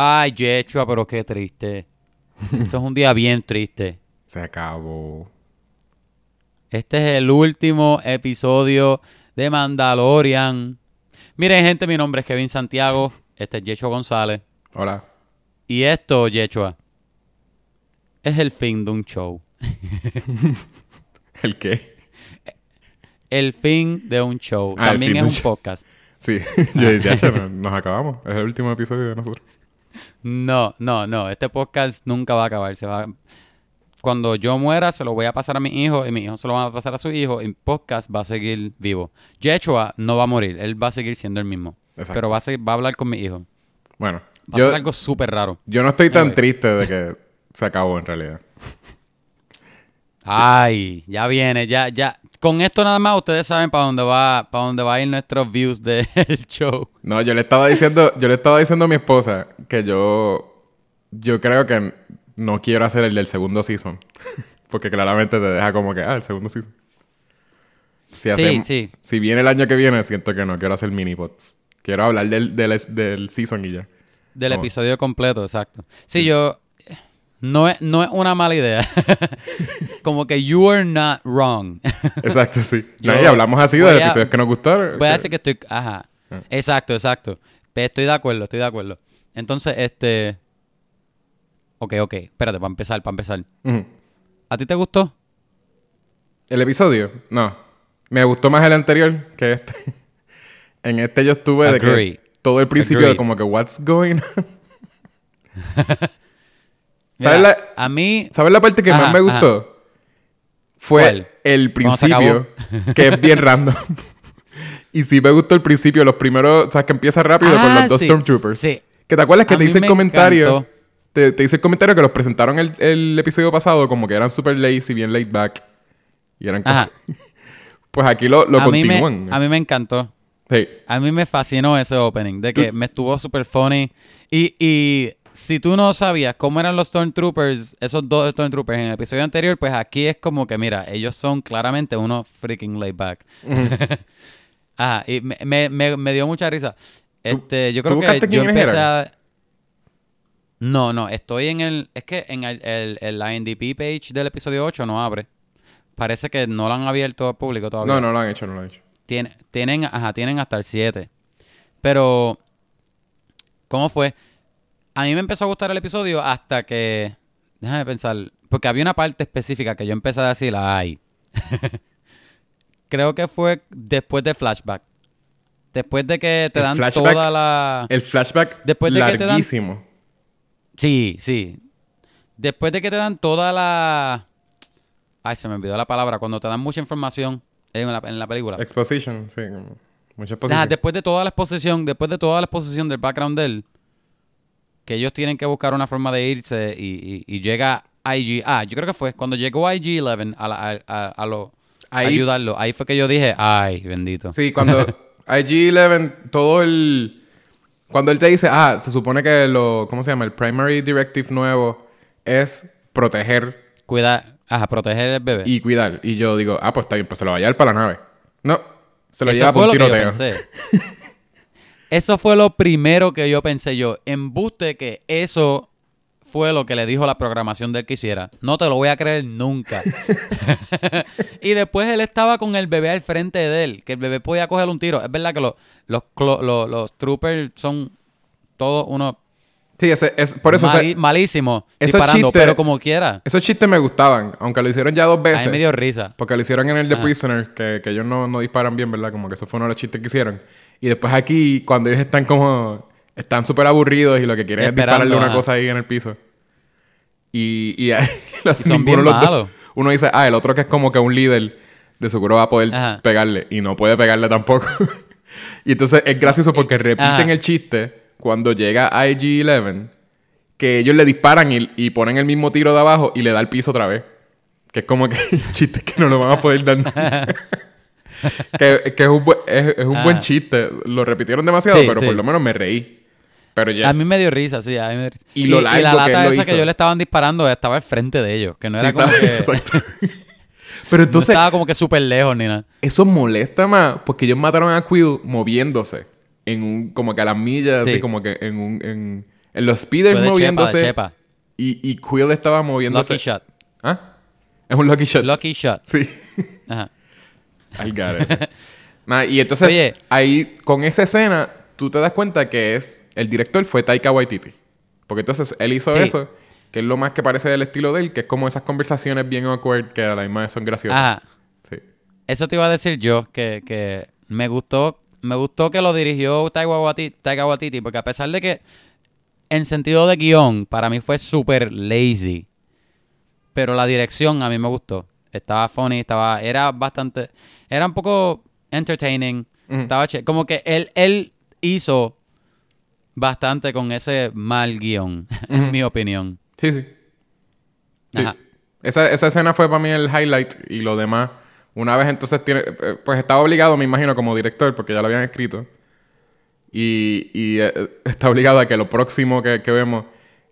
Ay, Yechua, pero qué triste. Esto es un día bien triste. Se acabó. Este es el último episodio de Mandalorian. Miren, gente, mi nombre es Kevin Santiago. Este es Yechua González. Hola. Y esto, Yechua, es el fin de un show. ¿El qué? El fin de un show. Ah, También es un podcast. Sí, yo ya nos acabamos. Es el último episodio de nosotros. No, no, no. Este podcast nunca va a acabar. Se va... Cuando yo muera, se lo voy a pasar a mi hijo y mi hijo se lo va a pasar a su hijo y el podcast va a seguir vivo. Yechua no va a morir. Él va a seguir siendo el mismo. Exacto. Pero va a, seguir- va a hablar con mi hijo. Bueno, Va a yo, ser algo súper raro. yo no estoy tan triste de que se acabó en realidad. Ay, ya viene, ya, ya. Con esto nada más ustedes saben para dónde va, para dónde va a ir nuestros views del show. No, yo le estaba diciendo, yo le estaba diciendo a mi esposa que yo, yo creo que no quiero hacer el del segundo season. Porque claramente te deja como que, ah, el segundo season. Si, Sí, hacemos- sí. si viene el año que viene, siento que no quiero hacer mini pods. Quiero hablar del, del, del season y ya. Del episodio completo, exacto. Sí, yo. No es, no es una mala idea. Como que you are not wrong. Exacto, sí. Yo No, y hablamos así de a- episodios que nos gustaron. Voy a que- decir que estoy. Ajá. Ah. Exacto, exacto. Estoy de acuerdo, estoy de acuerdo. Entonces, este. Ok, ok. Espérate, para empezar, para empezar. ¿A ti te gustó? ¿El episodio? No. Me gustó más el anterior que este. en este yo estuve de que todo el principio Agree. de como que what's going on. Mira, ¿Sabes la- A mí. ¿Sabes la parte que Ajá, más me gustó? Fue ¿Cuál? el principio, que es bien random. y sí me gustó el principio, los primeros, o sea, que empieza rápido con Ah, los dos sí. Stormtroopers. Sí. Que te acuerdas que A te hice el me comentario. encantó. Te, te hice el comentario que los presentaron el, el episodio pasado como que eran super lazy, bien laid back. Y eran como-. Pues aquí lo, lo a, mí me, continúan. a mí me encantó. Sí. A mí me fascinó ese opening, de que Tú- me estuvo super funny. Y, y si tú no sabías cómo eran los Stormtroopers, esos dos Stormtroopers en el episodio anterior, pues aquí es como que, mira, ellos son claramente unos freaking laid back. Ajá, y me, me, me, me dio mucha risa. Este, yo creo que yo empecé a... No, no, estoy en el... Es que en el, el, el IMDb page del episodio 8 no abre. Parece que no lo han abierto al público todavía. No, no lo han hecho, no lo han hecho. Tiene- tienen, ajá, tienen hasta el 7. Pero, ¿cómo fue? A mí me empezó a gustar el episodio hasta que. Déjame pensar. Porque había una parte específica que yo empecé a decir, ay. Creo que fue después de flashback. Después de que te El dan flashback- toda la. El flashback Después de que te dan- larguísimo. Sí, sí. Después de que te dan toda la. Ay, se me olvidó la palabra. Cuando te dan mucha información en la, en la película. Exposition, sí. Mucha exposición. después de toda la exposición, después de toda la exposición del background de él, que ellos tienen que buscar una forma de irse y, y- y llega IG. Ah, yo creo que fue cuando llegó IG-11 a, la- a, a- a lo- ayudarlo. Ahí fue que yo dije, ay, bendito. Sí, cuando IG-11, todo el... Cuando él te dice, ah, se supone que lo... ¿Cómo se llama? El primary directive nuevo es proteger Cuida, ajá, proteger el bebé. y cuidar. Y yo digo, ah, pues está bien, pues se lo va a llevar para la nave. No, se lo Eso lleva por un tiroteo. Eso fue lo primero que yo pensé yo. Embuste que eso fue lo que le dijo la programación del que hiciera. No te lo voy a creer nunca. y después él estaba con el bebé al frente de él, que el bebé podía coger un tiro. Es verdad que los, los, clo- los, los troopers son todos unos Sí, ese, es, por eso... o sea, mali- malísimos esos disparando, chistes- pero como quiera. esos chistes me gustaban, aunque lo hicieron ya dos A veces. mí me dio risa. Porque lo hicieron en el The Ajá. Prisoner, que, que ellos no, no disparan bien, ¿verdad? Como que eso fue uno de los chistes que hicieron. Y después aquí, cuando ellos están como... Están súper aburridos y lo que quieren Esperando, es dispararle una cosa ahí en el piso. Y, y, son bien los dos. malos. Uno dice, ah, el otro que es como que un líder de seguro va a poder Ajá. pegarle. Y no puede pegarle tampoco. y entonces es gracioso porque repiten Ajá. el chiste cuando llega IG-11 que ellos le disparan y, y ponen el mismo tiro de abajo y le da el piso otra vez. Que es como que el chiste que no lo van a poder dar. que, que es un, buen, es, es un Ah. buen chiste. Lo repitieron demasiado, Sí, pero sí. por lo menos me reí. Pero ya. A mí me dio risa, sí. A mí me dio risa. Y lo largo la que lata lo esa hizo. que ellos le estaban disparando estaba al frente de ellos. Que no era Sí, como que... exacto. Pero no entonces, estaba como que súper lejos ni nada. eso molesta más porque ellos mataron a Quill moviéndose en un, como que a las millas, Sí. así como que en un, en, En los speeders de chepa, moviéndose de chepa. y, y Quill estaba moviéndose. Lucky shot. ¿Ah? Es un lucky shot. Lucky shot. Sí. Ajá. Al garete. Y entonces Oye. ahí con esa escena tú te das cuenta que es el director fue Taika Waititi. Porque entonces él hizo Sí. eso, que es lo más que parece del estilo de él, que es como esas conversaciones bien awkward que a la misma vez son graciosas. Ajá. Sí. Eso te iba a decir yo, que, que me gustó, me gustó que lo dirigió Taika Waititi, Taika Waititi, porque a pesar de que en sentido de guion, para mí fue súper lazy. Pero la dirección a mí me gustó. Estaba funny, estaba, era bastante, era un poco entertaining. Estaba ché- como que él, él hizo bastante con ese mal guion, en mi opinión. Sí, sí. Sí. Ajá. Esa, esa escena fue para mí el highlight y lo demás. Una vez entonces tiene. eh, Pues estaba obligado, me imagino, como director, porque ya lo habían escrito. Y, y, eh, está obligado a que lo próximo que, que vemos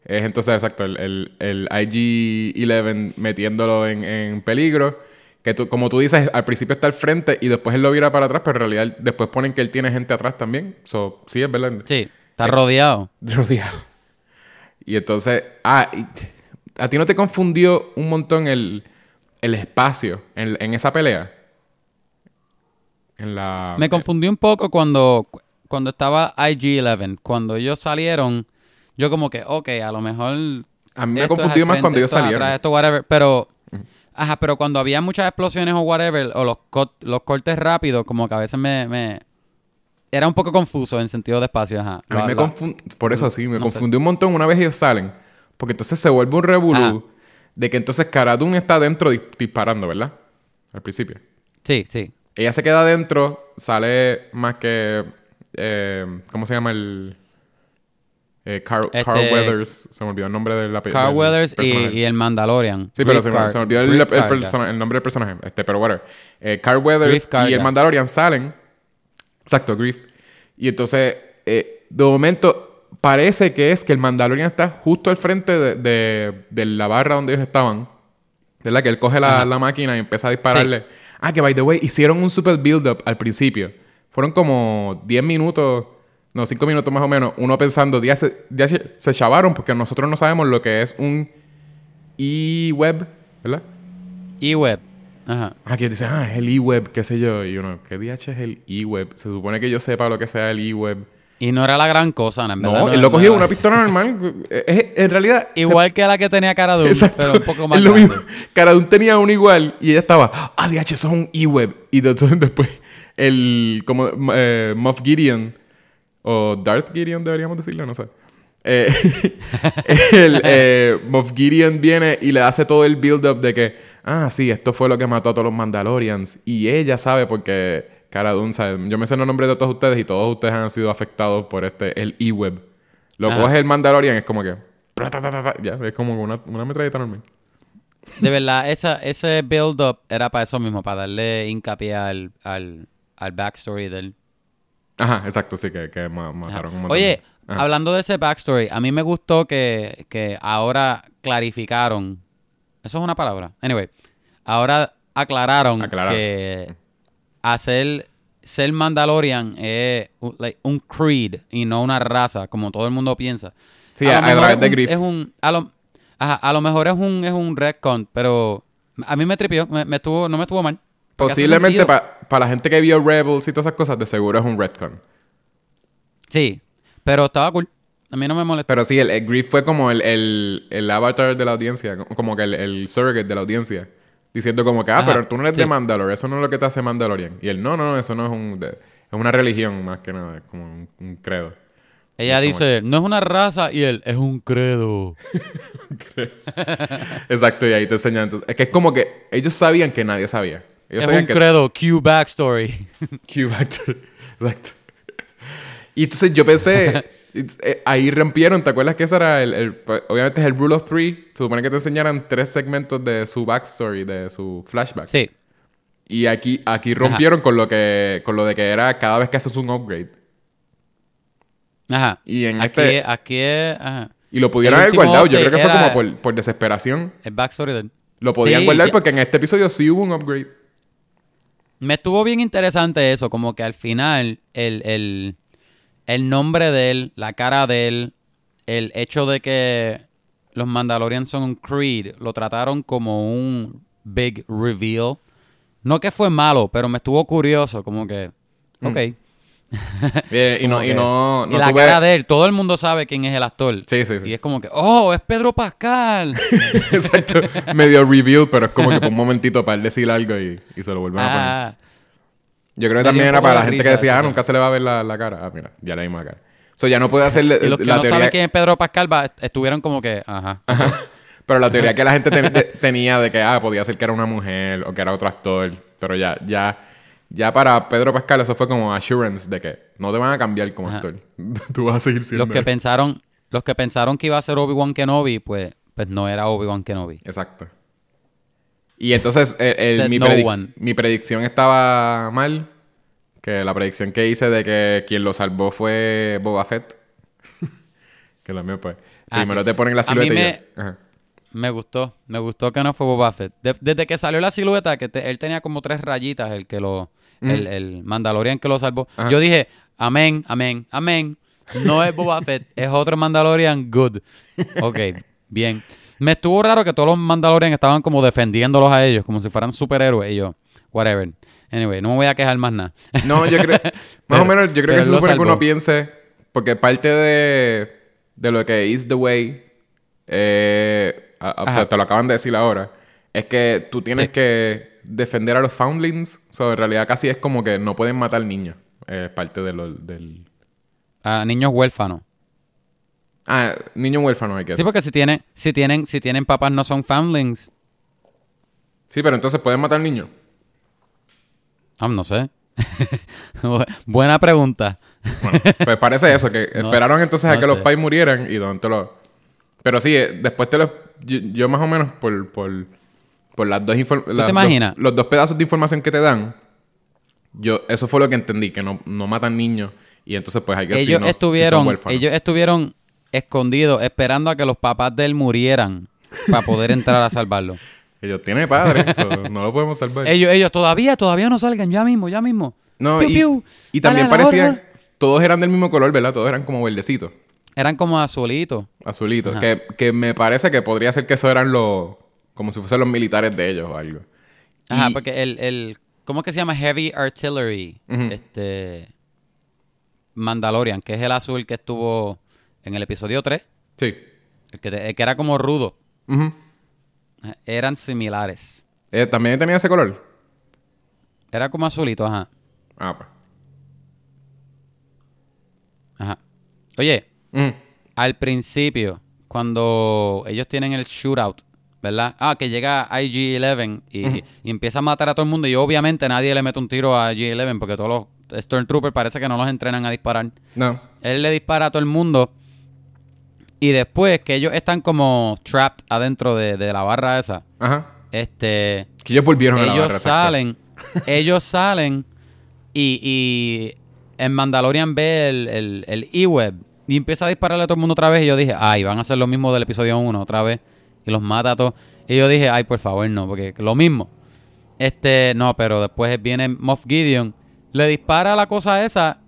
es entonces, exacto, el, el, el IG-11 metiéndolo en, en peligro. Que tú, como tú dices, al principio está al frente y después él lo vira para atrás, pero en realidad después ponen que él tiene gente atrás también. So, sí, es verdad. Sí, está rodeado. rodeado. Y entonces, ah, y- ¿a ti no te confundió un montón el, el espacio en, en esa pelea? En la... Me confundí un poco cuando, cuando estaba IG-11. Cuando ellos salieron, yo como que, ok, a lo mejor... A mí me al más cuando salieron. atrás, esto whatever, pero... Ajá, pero cuando había muchas explosiones o whatever, o los, co- los cortes rápidos, como que a veces me, me... Era un poco confuso en sentido de espacio, ajá. A mí me lo- confun- Por eso sí, me no sé. confundió un montón una vez ellos salen. Porque entonces se vuelve un revolú de que entonces Cara Dune está dentro dis- disparando, ¿verdad? Al principio. Sí, sí. Ella se queda adentro, sale más que. eh, ¿Cómo se llama el.? Eh, Carl, Este- Carl Weathers. Se me olvidó el nombre del la Carl Weathers y, y el Mandalorian. Sí, pero se se me olvidó el, Grief el Karga. persona- el nombre del personaje. Este, pero whatever. Eh, Carl Weathers y el Mandalorian salen. Exacto, Grief. Y entonces, eh, de momento, parece que es que el Mandalorian está justo al frente de, de- de la barra donde ellos estaban. ¿Verdad? Que él coge la, la máquina y empieza a dispararle. Ah, que by the way, hicieron un super build-up al principio. Fueron como 10 minutos, no, 5 minutos más o menos, uno pensando, ya se, ya se, se chavaron porque nosotros no sabemos lo que es un e-web, ¿verdad? E-Web. Ajá. Ah, que dice, ah, es el e-web, qué sé yo. Y uno, ¿qué DH es el e-web? Se supone que yo sepa lo que sea el e-web. Y no era la gran cosa, ¿no? En verdad, No, no él lo cogió una pistola normal. Es- en realidad... se- Igual que la que tenía cara de Exacto. pero un poco más es lo grande. mismo. Tenía uno igual y ella estaba, ah, DH, eso es un e-web. Y entonces después, el, como, eh, Moff Gideon, o Darth Gideon deberíamos decirlo, no sé. Eh, el, eh, Moff Gideon viene y le hace todo el build-up de que, ah, sí, esto fue lo que mató a todos los Mandalorians. Y ella sabe porque Cara Dune sabe. Yo me sé los nombres de todos ustedes y todos ustedes han sido afectados por este, el e-web. Lo Ajá. coge el Mandalorian, es como que, ya, es como una, una metralleta normal. De verdad, esa, ese build-up era para eso mismo, para darle hincapié al, al, al backstory del... Ajá, exacto, sí, que, que ma- mataron un montón. Oye, Ajá. hablando de ese backstory, a mí me gustó que, que ahora clarificaron... Eso es una palabra. Anyway, ahora aclararon Aclararon. que hacer ser Mandalorian es un- like, un creed y no una raza, como todo el mundo piensa. Sí, lo a- a mejor través es de un- Griff. Es un, a, lo, ajá, a lo mejor es un, es un retcon, pero a mí me tripió, me, me estuvo, no me estuvo mal. Posiblemente sentido. Para la gente que vio Rebels y todas esas cosas, de seguro es un retcon. Sí, pero estaba cool. A mí no me molestó. Pero sí, el, el Griff fue como el, el, el avatar de la audiencia, co- como que el, el surrogate de la audiencia. Diciendo como que, ah, Ajá, pero tú no eres de sí. Mandalore, eso no es lo que te hace Mandalorian. Y él, no, no, no, eso no es un... de- es una religión más que nada, es como un, un credo. Ella como- dice, no es una raza y él, es un credo. Exacto, y ahí te enseñan. entonces- es que es como que ellos sabían que nadie sabía. Ellos es un que credo, Q backstory. Q Factor. Exacto. Y entonces yo pensé, eh, ahí rompieron, ¿te acuerdas que ese era el, el- pues, obviamente es el Rule of Three? Se supone que te enseñaran tres segmentos de su backstory, de su flashback. sí. Y aquí, aquí rompieron con lo que, con lo de que era cada vez que haces un upgrade. Ajá. Y en aquí, este- aquí es, ajá. Y lo pudieron haber guardado. Yo creo que fue como por, por desesperación. El backstory del... Lo podían Sí, guardar ya- porque en este episodio sí hubo un upgrade. Me estuvo bien interesante eso, como que al final el, el, el nombre de él, la cara de él, el hecho de que los Mandalorians son un Creed lo trataron como un big reveal. No que fue malo, pero me estuvo curioso, como que, ok. Y no, y no, y la tuve- cara de él, todo el mundo sabe quién es el actor. Sí, sí, sí. Y es como que, oh, es Pedro Pascal. Exacto. Medio reveal, pero es como que por un momentito para él decir algo y, y se lo vuelven a poner. ah, Yo creo que también era para la gente que decía, ah, nunca se le va a ver la, la cara. Ah, mira, ya le dimos la cara. So, ya no puede hacer y los que la no teoría. saben quién es Pedro Pascal va- estuvieron como que, ajá. Pero la teoría que la gente ten- de- tenía de que, ah, podía ser que era una mujer o que era otro actor. Pero ya, ya, ya para Pedro Pascal eso fue como assurance de que no te van a cambiar como Ajá. actor. Tú vas a seguir siendo. Los que él. pensaron, los que pensaron que iba a ser Obi-Wan Kenobi, pues, pues no era Obi-Wan Kenobi. Exacto. Y entonces eh, el- Said mi, no predic- one. mi predicción estaba mal. Que la predicción que hice de que quien lo salvó fue Boba Fett. que también pues. Ah, Primero sí. te ponen la A mí silueta y ya. Ajá. Me gustó, me gustó que no fue Boba Fett. De- desde que salió la silueta, que te- él tenía como tres rayitas, el que lo, el, el Mandalorian que lo salvó. Ajá. Yo dije, amén, amén, amén. No es Boba Fett, es otro Mandalorian good. Ok, bien. Me estuvo raro que todos los Mandalorian estaban como defendiéndolos a ellos, como si fueran superhéroes. Y yo, whatever. Anyway, no me voy a quejar más nada. No, yo creo. más Pero- o menos, yo creo que lo supone que uno piense. Porque parte de, de lo que is the way. eh, a- o sea, te lo acaban de decir ahora. Es que tú tienes Sí. que defender a los foundlings. O sea, en realidad casi es como que no pueden matar niños. Es parte de lo, del. A niños huérfanos. Ah, niños huérfanos, hay que Sí, porque si, tiene, si, tienen, si tienen papás no son foundlings. Sí, pero entonces pueden matar niños. Ah, no sé. Buena pregunta. Bueno, pues parece eso, que No, esperaron entonces a que los pais murieran y donde lo... Pero sí, eh, después te lo... Yo, yo más o menos por, por, por las dos informaciones... te imaginas? los dos pedazos de información que te dan, yo eso fue lo que entendí, que no, no matan niños y entonces pues hay que ellos si no- si son estuvieron, huérfanos. ellos estuvieron escondidos esperando a que los papás de él murieran para poder entrar a salvarlo. Ellos tienen padre, so, no lo podemos salvar. ellos, ellos todavía, todavía no salgan, ya mismo, ya mismo. no, Piu, y, piu. y también parecían... Todos eran del mismo color, ¿verdad? Todos eran como verdecitos, Eran como azulitos. azulitos. Ajá. Que, que me parece que podría ser que eso eran los... Como si fuesen los militares de ellos o algo. Ajá, Y- porque el, el, ¿cómo que se llama? Heavy Artillery. Este. Mandalorian, que es el azul que estuvo en el episodio 3. Sí. El que, te- el que era como rudo. Ajá, Eran similares. Eh, ¿También tenía ese color? Era como azulito, ajá. Ah, pues. Ajá. Oye, Mm. al principio, cuando ellos tienen el shootout, ¿verdad? Ah, que llega IG-11 y, y empieza a matar a todo el mundo y obviamente nadie le mete un tiro a IG-11 porque todos los Stormtroopers parece que no los entrenan a disparar. No. Él le dispara a todo el mundo y después que ellos están como trapped adentro de, de la barra esa, Ajá. este... Que ellos volvieron a la ellos barra. salen, ellos salen y, y en Mandalorian ve el, el, el E-Web y empieza a dispararle a todo el mundo otra vez y yo dije, ay, van a hacer lo mismo del episodio 1 otra vez y los mata a todos. Y yo dije, ay, por favor, no, porque lo mismo. Este, no, pero después viene Moff Gideon, le dispara la cosa esa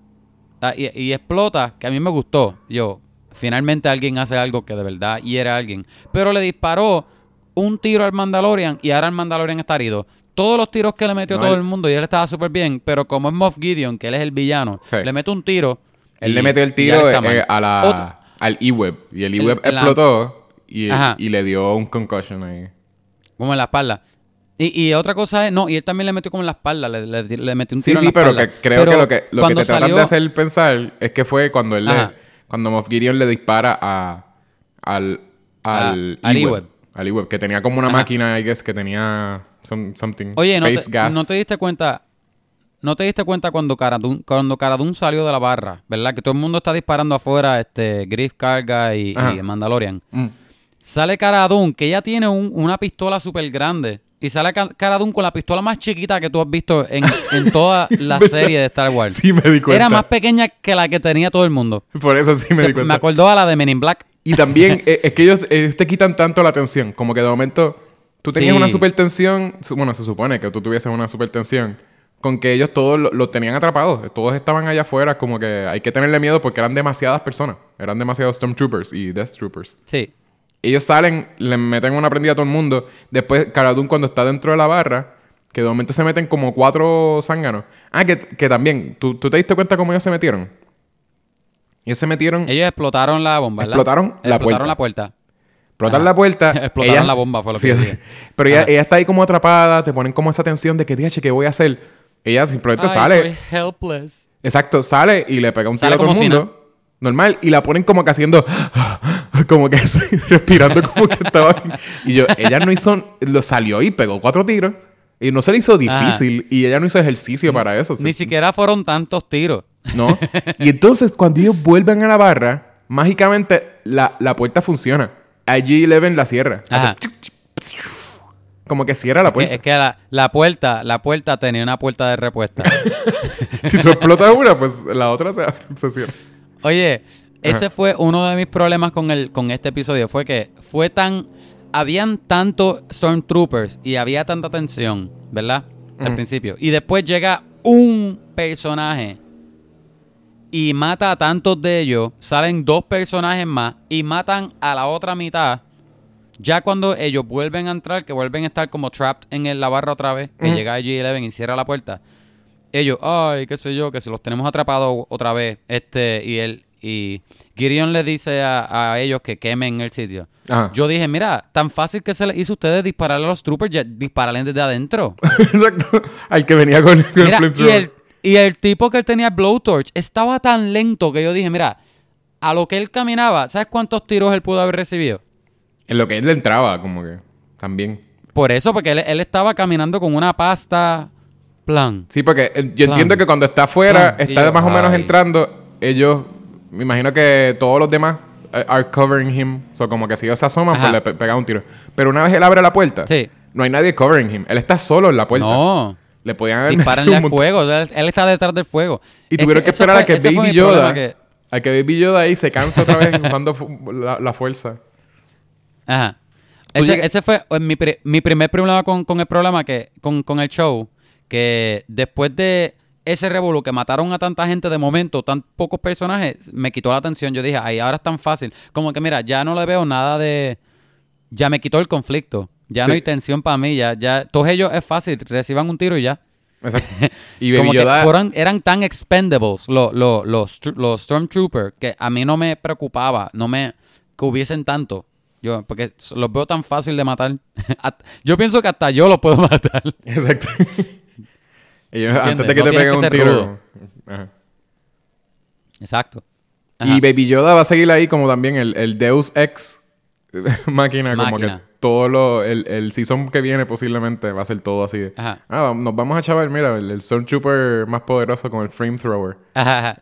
ah, y, y explota, que a mí me gustó. Yo, finalmente alguien hace algo que de verdad hiere a alguien. Pero le disparó un tiro al Mandalorian y ahora el Mandalorian está herido. Todos los tiros que le metió No, todo el mundo y él estaba súper bien, pero como es Moff Gideon, que él es el villano, Sí. le mete un tiro. Él y- le metió el tiro eh, a la, Otro- al E-Web. Y el E-Web la- explotó y, y le dio un concussion ahí. como en la espalda. Y, y otra cosa es, no, y él también le metió como en la espalda, le, le- le metió un Sí, tiro sí, en la pero espalda. que creo que lo que, lo que te tratan salió- de hacer pensar es que fue cuando él le, cuando Moff Gideon le dispara a, al, al, A- E-Web. E-Web. Al E-Web, que tenía como una Ajá. máquina, I guess, que tenía some- something, Oye, ¿no space te, gas. no te diste cuenta? ¿No te diste cuenta cuando Cara Dune, cuando salió de la barra, verdad? Que todo el mundo está disparando afuera, este, Griff Carga y, y Mandalorian. Mm. Sale Cara Dune, que ella tiene un- una pistola súper grande. Y sale Ca- Cara Dune con la pistola más chiquita que tú has visto en, en toda la serie de Star Wars. Sí me di cuenta. Era más pequeña que la que tenía todo el mundo. Por eso sí me Se- di cuenta. me acordó a la de Men in Black. Y también eh, es que ellos, ellos te quitan tanto la atención. Como que de momento tú tenías Sí. una super tensión. Bueno, se supone que tú tuvieses una super tensión. Con que ellos todos lo, lo tenían atrapados. Todos estaban allá afuera, como que hay que tenerle miedo porque eran demasiadas personas. Eran demasiados Stormtroopers y Death Troopers. Sí. Ellos salen, le meten una prendida a todo el mundo. Después, Cara Dune, cuando está dentro de la barra, que de momento se meten como cuatro zánganos. Ah, que, que también, ¿tú, ¿tú te diste cuenta cómo ellos se metieron? Ellos se metieron, Ellos explotaron la bomba, ¿verdad? Explotaron la explotaron puerta. la puerta. explotan Ajá. la puerta. Explotaron ella- la bomba, fue lo que sí. dije. Pero ella, ella está ahí como atrapada, te ponen como esa tensión de que, dije, ¿qué voy a hacer? Ella simplemente Ay, sale. soy helpless. Exacto, sale y le pega un tiro a todo el como si mundo. Normal. Y la ponen como que haciendo. como que así, respirando como que estaba. Y yo, ella no hizo. Lo salió y pegó cuatro tiros. Y no se le hizo difícil. Y ella no hizo ejercicio para eso. Ni Se- siquiera fueron tantos tiros. ¿No? Y entonces, cuando ellos vuelven a la barra, mágicamente la, la puerta funciona. IG-11 la cierra. Hace Ajá. psiu. Como que cierra la puerta. Es que la, la puerta, la puerta tenía una puerta de repuesta. Si tú explotas una, pues la otra se, se cierra. Oye, ese Ajá. fue uno de mis problemas con el, con este episodio. Fue que fue tan. Habían tantos Stormtroopers y había tanta tensión, ¿verdad? Al principio. Y después llega un personaje y mata a tantos de ellos. Salen dos personajes más y matan a la otra mitad. Ya cuando ellos vuelven a entrar, que vuelven a estar como trapped en el- la barra otra vez, que Ujú. llega G11 y cierra la puerta. Ellos, ay, qué sé yo, que se los tenemos atrapados otra vez. Este, y él, y Gideon le dice a, a ellos que quemen el sitio. Ajá. Yo dije, mira, tan fácil que se les hizo a ustedes dispararle a los troopers, ya dispararle desde adentro. Exacto. Al que venía con, con Mira, el y el, y el tipo que él tenía blowtorch estaba tan lento que yo dije, mira, a lo que él caminaba, ¿sabes cuántos tiros él pudo haber recibido? En lo que él le entraba, como que también. Por eso, porque él, él estaba caminando con una pasta plan. Sí, porque eh, yo Plan. entiendo que cuando está afuera, Plan. Está yo, más o menos ay. entrando, ellos, me imagino que todos los demás eh, are covering him. So, como que si ellos se asoman, Ajá. pues le pe- un tiro. Pero una vez él abre la puerta, Sí. no hay nadie covering him. Él está solo en la puerta. No. Le podían al montón- fuego. Él, él está detrás del fuego. Y Es tuvieron que, esperar fue- a que Baby Yoda, que- a que Baby Yoda ahí se canse otra vez usando la fuerza. Ajá. Ese, ese fue eh, mi, mi primer problema con, con el programa, que, con, con el show, que después de ese revuelo que mataron a tanta gente de momento, tan pocos personajes, me quitó la atención. Yo dije, ay, ahora es tan fácil. Como que mira, ya no le veo nada de... Ya me quitó el conflicto. Ya no hay tensión para mí. Ya, ya, todos ellos es fácil, reciban un tiro y ya. Exacto. Y Como Baby que Yoda... fueron- eran tan expendables los, los, los, los Stormtroopers que a mí no me preocupaba, no me que hubiesen tanto. Yo, porque los veo tan fácil de matar. At- yo pienso que hasta yo los puedo matar. Exacto. antes de que No te peguen que un tiro. Ajá. Exacto. Ajá. Y Baby Yoda va a seguir ahí como también el, el Deus Ex máquina, como que todo lo, el, el season que viene posiblemente va a ser todo así. de, Ajá. Ah, nos vamos a chaval, mira, el, el Stormtrooper más poderoso con el flamethrower. Ajá, ajá.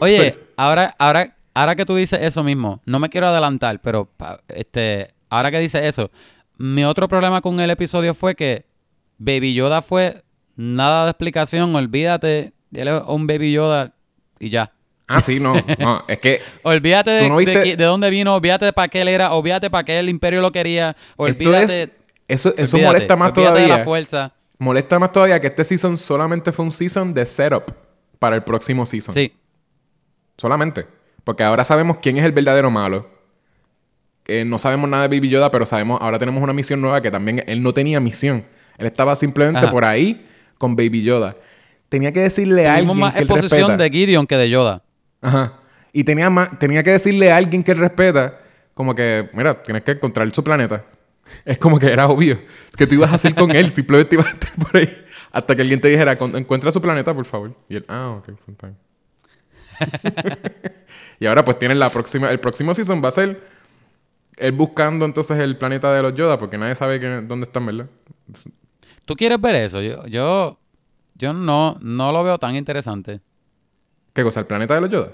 Oye, ahora, ahora, ahora que tú dices eso mismo, no me quiero adelantar, pero este, ahora que dices eso, mi otro problema con el episodio fue que Baby Yoda fue nada de explicación, olvídate, él es un Baby Yoda y ya. Ah, sí, no, no, es que Olvídate de, ¿Tú no viste- de dónde vino, olvídate de para qué él era, olvídate para qué el imperio lo quería, olvídate. es, eso, eso olvídate, molesta más olvídate de todavía. la fuerza. Molesta más todavía que este season solamente fue un season de setup para el próximo season. Sí, Solamente. Porque ahora sabemos quién es el verdadero malo. Eh, no sabemos nada de Baby Yoda, pero sabemos, ahora tenemos una misión nueva que también él no tenía misión. Él estaba simplemente Ajá. por ahí con Baby Yoda. Tenía que decirle a alguien más que él exposición respeta. de Gideon que de Yoda. Ajá. Y tenía, más, tenía que decirle a alguien que él respeta, como que, mira, tienes que encontrar su planeta. Es como que era obvio que tú ibas a hacer con él, simplemente ibas a estar por ahí. Hasta que alguien te dijera, "Con- encuentra su planeta, por favor. Y él, ah, ok, fine". y ahora pues tienen la próxima, el próximo season va a ser él buscando entonces el planeta de los Yoda, porque nadie sabe que- dónde están, ¿verdad? ¿Tú quieres ver eso? Yo, yo, yo no, no lo veo tan interesante. ¿Qué cosa? ¿El planeta de los Yoda?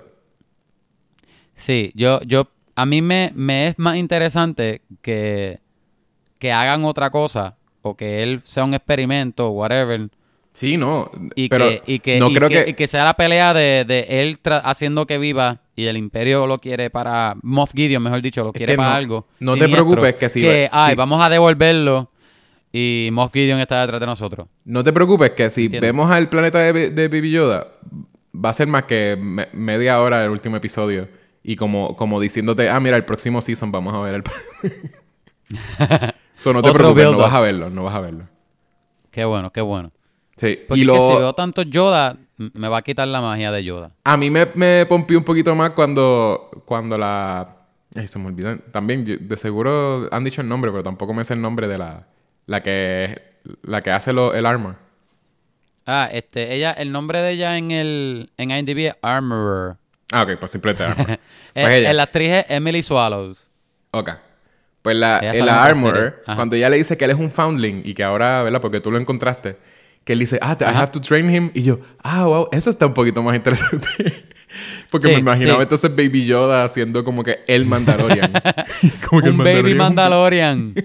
Sí, yo, yo, a mí me, me es más interesante que, que hagan otra cosa o que él sea un experimento o whatever Sí, no. y pero que, y que, no y creo que, que... y que sea la pelea de, de él haciendo que viva y el imperio lo quiere para Moff Gideon, mejor dicho, lo quiere que para no- algo. no te preocupes que si que ay, vamos a devolverlo y Moff Gideon está detrás de nosotros. No te preocupes que si vemos al planeta de, de Baby Yoda, va a ser más que me- media hora el último episodio. Y como, como diciéndote, ah, mira, el próximo season vamos a ver el... so, no te Otro preocupes, no vas a verlo, no vas a verlo. Qué bueno, qué bueno. Sí, Porque y lo... si veo tanto Yoda, me va a quitar la magia de Yoda. A mí me, me pompió un poquito más cuando, cuando la... Ay, se me olvidó. También, yo- de seguro han dicho el nombre, pero tampoco me sé el nombre de la... La que, la que hace lo- el armor. Ah, este, ella, el nombre de ella en el en IMDb es Armorer. Ah, ok, pues simplemente armor. Eh, Pues ella. La actriz es Emily Swallows. Ok. Pues la, el sale en otra armor, serie. Ajá. cuando ella le dice que él es un foundling y que ahora, ¿verdad? Porque tú lo encontraste. Que él dice, ah, I have to train him. Y yo, ah, wow, eso está un poquito más interesante. Porque Sí, me imaginaba sí. entonces Baby Yoda siendo como que el Mandalorian. como que el Un baby Mandalorian.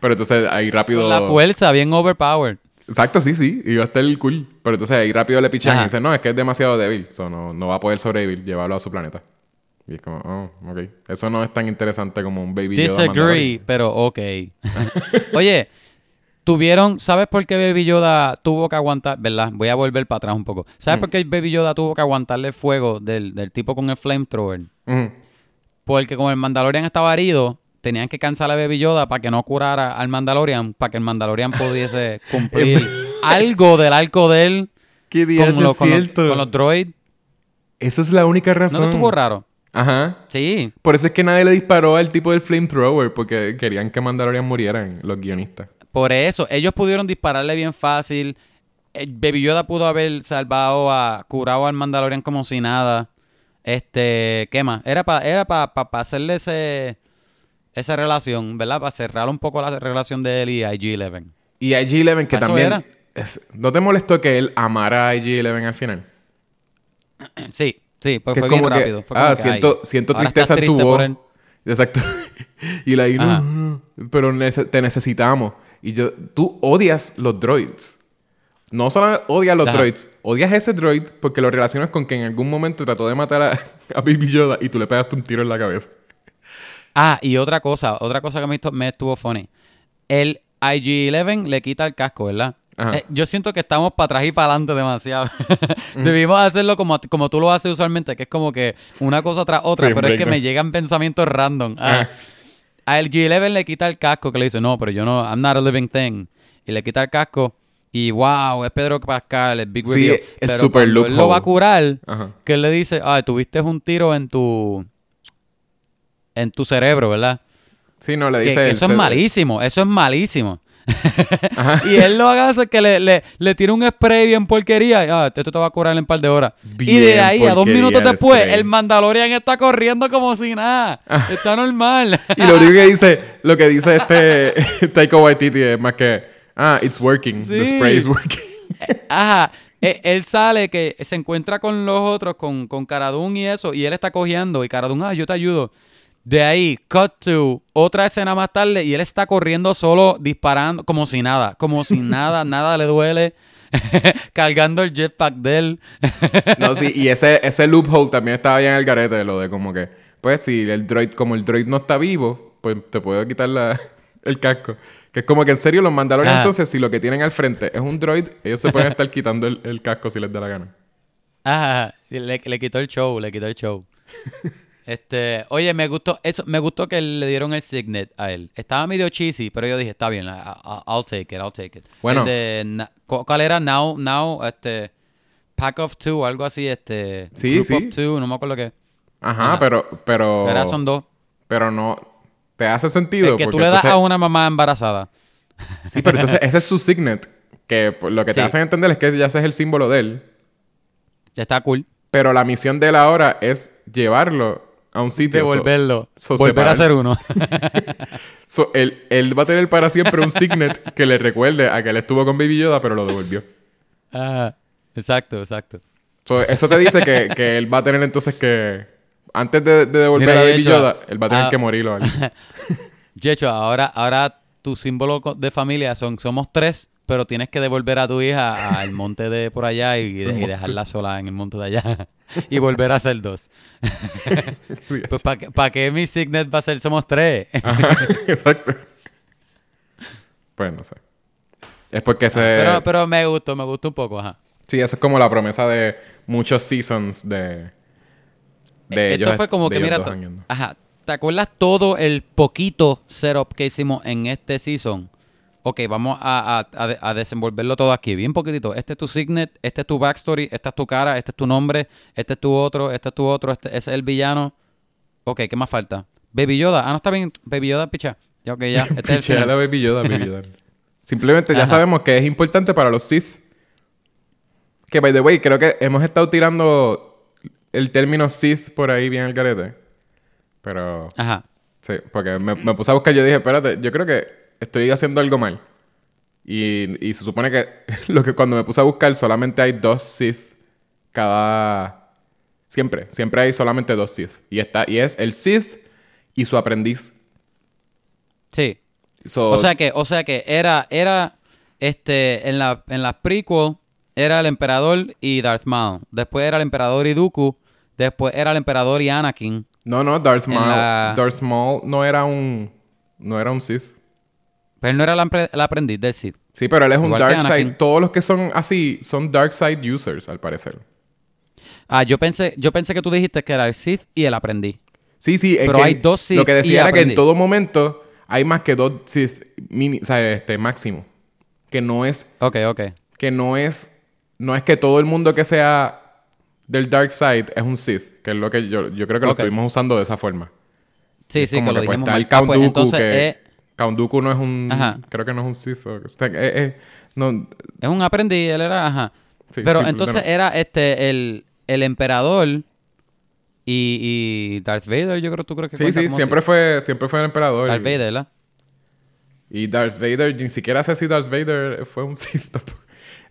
Pero entonces ahí rápido. Con la fuerza, bien overpowered. Exacto, sí, sí. Iba a estar cool. Pero entonces ahí rápido le pichan y Ajá. dicen, no, es que es demasiado débil. So, no, no va a poder sobrevivir, llevarlo a su planeta. Y es como, oh, ok. Eso no es tan interesante como un Baby Yoda. Disagree, pero ok. Oye, tuvieron, ¿sabes por qué Baby Yoda tuvo que aguantar? ¿Verdad? Voy a volver para atrás un poco. ¿Sabes Mm. por qué Baby Yoda tuvo que aguantarle el fuego del, del tipo con el flamethrower? Porque como el Mandalorian estaba herido, tenían que cansar a Baby Yoda para que no curara al Mandalorian, para que el Mandalorian pudiese cumplir algo del arco de él ¿Qué con, lo- con los, con los droids. Eso es la única ¿No razón. te estuvo raro? Ajá. Sí. Por eso es que nadie le disparó al tipo del flamethrower, porque querían que Mandalorian murieran, los guionistas. Por eso, ellos pudieron dispararle bien fácil. Eh, Baby Yoda pudo haber salvado a, curado al Mandalorian como si nada. Este, ¿qué más? Era para era pa, pa- pa hacerle ese, esa relación, ¿verdad? Para cerrar un poco la relación de él y IG-11. Y IG-11, que también... era. es- ¿No te molestó que él amara a IG-11 al final? Sí, sí, pues Que fue bien como que, rápido. Fue ah, como que, siento, ay, siento tristeza estás en tu triste él. Exacto. y la no, Ajá. no, pero te necesitamos. Y yo, tú odias los droids. No solo odias los Ajá. droids, odias ese droid porque lo relacionas con que en algún momento trató de matar a, a Baby Yoda y tú le pegaste un tiro en la cabeza. Ah, y otra cosa, otra cosa que me, me estuvo funny. El IG-11 le quita el casco, ¿verdad? Eh, yo siento que estamos para atrás y para adelante demasiado. Debimos hacerlo como, como tú lo haces usualmente, que es como que una cosa tras otra, Sí, pero es que me llegan pensamientos random. Ah, al G11 le quita el casco, que le dice, no, pero yo no, I'm not a living thing. Y le quita el casco y wow, es Pedro Pascal, el Big Sí, Reveal. el Pero super cuando él lo va a curar, Ajá. que él le dice, ah, tuviste un tiro en tu en tu cerebro, ¿verdad? Sí, no, le dice... que el eso es malísimo, eso es malísimo. y él lo hace que le, le, le tira un spray bien porquería. y, Ah, esto te va a curar en un par de horas. y de ahí a dos minutos después, el Mandalorian está corriendo como si nada. Está normal. Y lo único que dice, lo que dice este Taika Waititi es más que, ah, it's working, the spray is working. Ajá. Eh, Él sale que se encuentra con los otros, con, con Caradun y eso, y él está cogiendo, y Caradun, ah, yo te ayudo. De ahí, cut to otra escena más tarde, y él está corriendo solo, disparando, como si nada, como si nada, nada le duele, cargando el jetpack de él. No, sí, y ese, ese loophole también estaba bien en el garete, lo de como que, pues si el droid, como el droid no está vivo, pues te puedo quitar la- el casco. Que es como que en serio los Mandalorians Ah. entonces, si lo que tienen al frente es un droid, ellos se pueden estar quitando el, el casco si les da la gana. Ajá, le, le quitó el show, le quitó el show. Este, oye, me gustó eso, me gustó que le dieron el signet a él. Estaba medio cheesy, pero yo dije, está bien, I- I- I'll take it, I'll take it. Bueno. De ¿cuál era? Now, now, este, Pack of Two, algo así, este, Sí, Group sí. of Two, no me acuerdo qué. Ajá, Ajá. pero, pero, Pero son dos. pero no, te hace sentido. El que tú porque le das entonces- a una mamá embarazada. Sí, pero entonces ese es su signet, que lo que te Sí. hacen entender es que ya ese es el símbolo de él. Ya está cool. Pero la misión de él ahora es llevarlo a un sitio. Devolverlo. so volver a ser uno. so, él, él va a tener para siempre un signet que le recuerde a que él estuvo con Baby Yoda, pero lo devolvió. Ajá. Exacto, exacto. So, eso te dice que, que él va a tener entonces que... Antes de, de devolver Mira, a Baby Yoda, él va a tener ah, que morir o algo. Yecho, ahora, ahora tu símbolo de familia son, somos tres, pero tienes que devolver a tu hija al monte de por allá y, de- y dejarla sola en el monte de allá. y volver a ser dos. pues ¿para pa' qué mi signet va a ser somos tres? Ajá, exacto. Pues no sé. Es porque se... Pero, pero me gustó, me gustó un poco, ajá. Sí, eso es como la promesa de muchos seasons de... de Esto ellos- fue como de que, mira, ajá, ¿te acuerdas todo el poquito setup que hicimos en este season? Ok, vamos a, a- a de- a desenvolverlo todo aquí, bien poquitito. Este es tu signet, este es tu backstory, esta es tu cara, este es tu nombre, este es tu otro, este es tu otro, este ese es el villano. Ok, ¿qué más falta? Baby Yoda. Ah, no está bien. Baby Yoda, picha. Ya, ok, ya. Este es el. Baby Yoda, Baby Yoda. Simplemente ya Ajá. sabemos que es importante para los Sith. Que, by the way, creo que hemos estado tirando el término Sith por ahí bien al garete. Pero... Ajá. Sí, porque me, me puse a buscar y yo dije, espérate, yo creo que estoy haciendo algo mal. Y, y se supone que lo que cuando me puse a buscar solamente hay dos Sith cada... Siempre, siempre hay solamente dos Sith. Y, está, y es el Sith y su aprendiz. Sí. So- O sea que, o sea que era, era, este, en la, en la prequel era el emperador y Darth Maul. Después era el emperador y Dooku. Después era el emperador y Anakin. No, no, Darth Maul, la- Darth Maul no era un no era un Sith. Pero él no era el, aprendiz del Sith. Sí, pero él es un Igual que Dark Side. Todos los que son así son Dark Side users, al parecer. Ah, yo pensé, yo pensé que tú dijiste que era el Sith y el aprendiz. Sí, sí, es Pero que hay dos Sith Lo que y decía era que en todo momento hay más que dos Sith mini, o sea, este máximo. Que no es Ok, ok. que no es no es que todo el mundo que sea del Dark Side es un Sith, que es lo que yo, yo creo que lo estuvimos usando de esa forma. Sí, Es sí, como que lo pues, dijimos está mal. el Ah, pues, entonces que es, Count Dooku no es un Ajá. creo que no es un Sith o- está- eh, eh, no, es un aprendiz, él era, ajá. Sí, Pero sí, entonces era este, el, el emperador y, y Darth Vader, yo creo, tú crees que Sí, sí, siempre fue, siempre fue el emperador. Darth Vader, ¿verdad? y Darth Vader, ni siquiera sé si Darth Vader fue un Sith tampoco.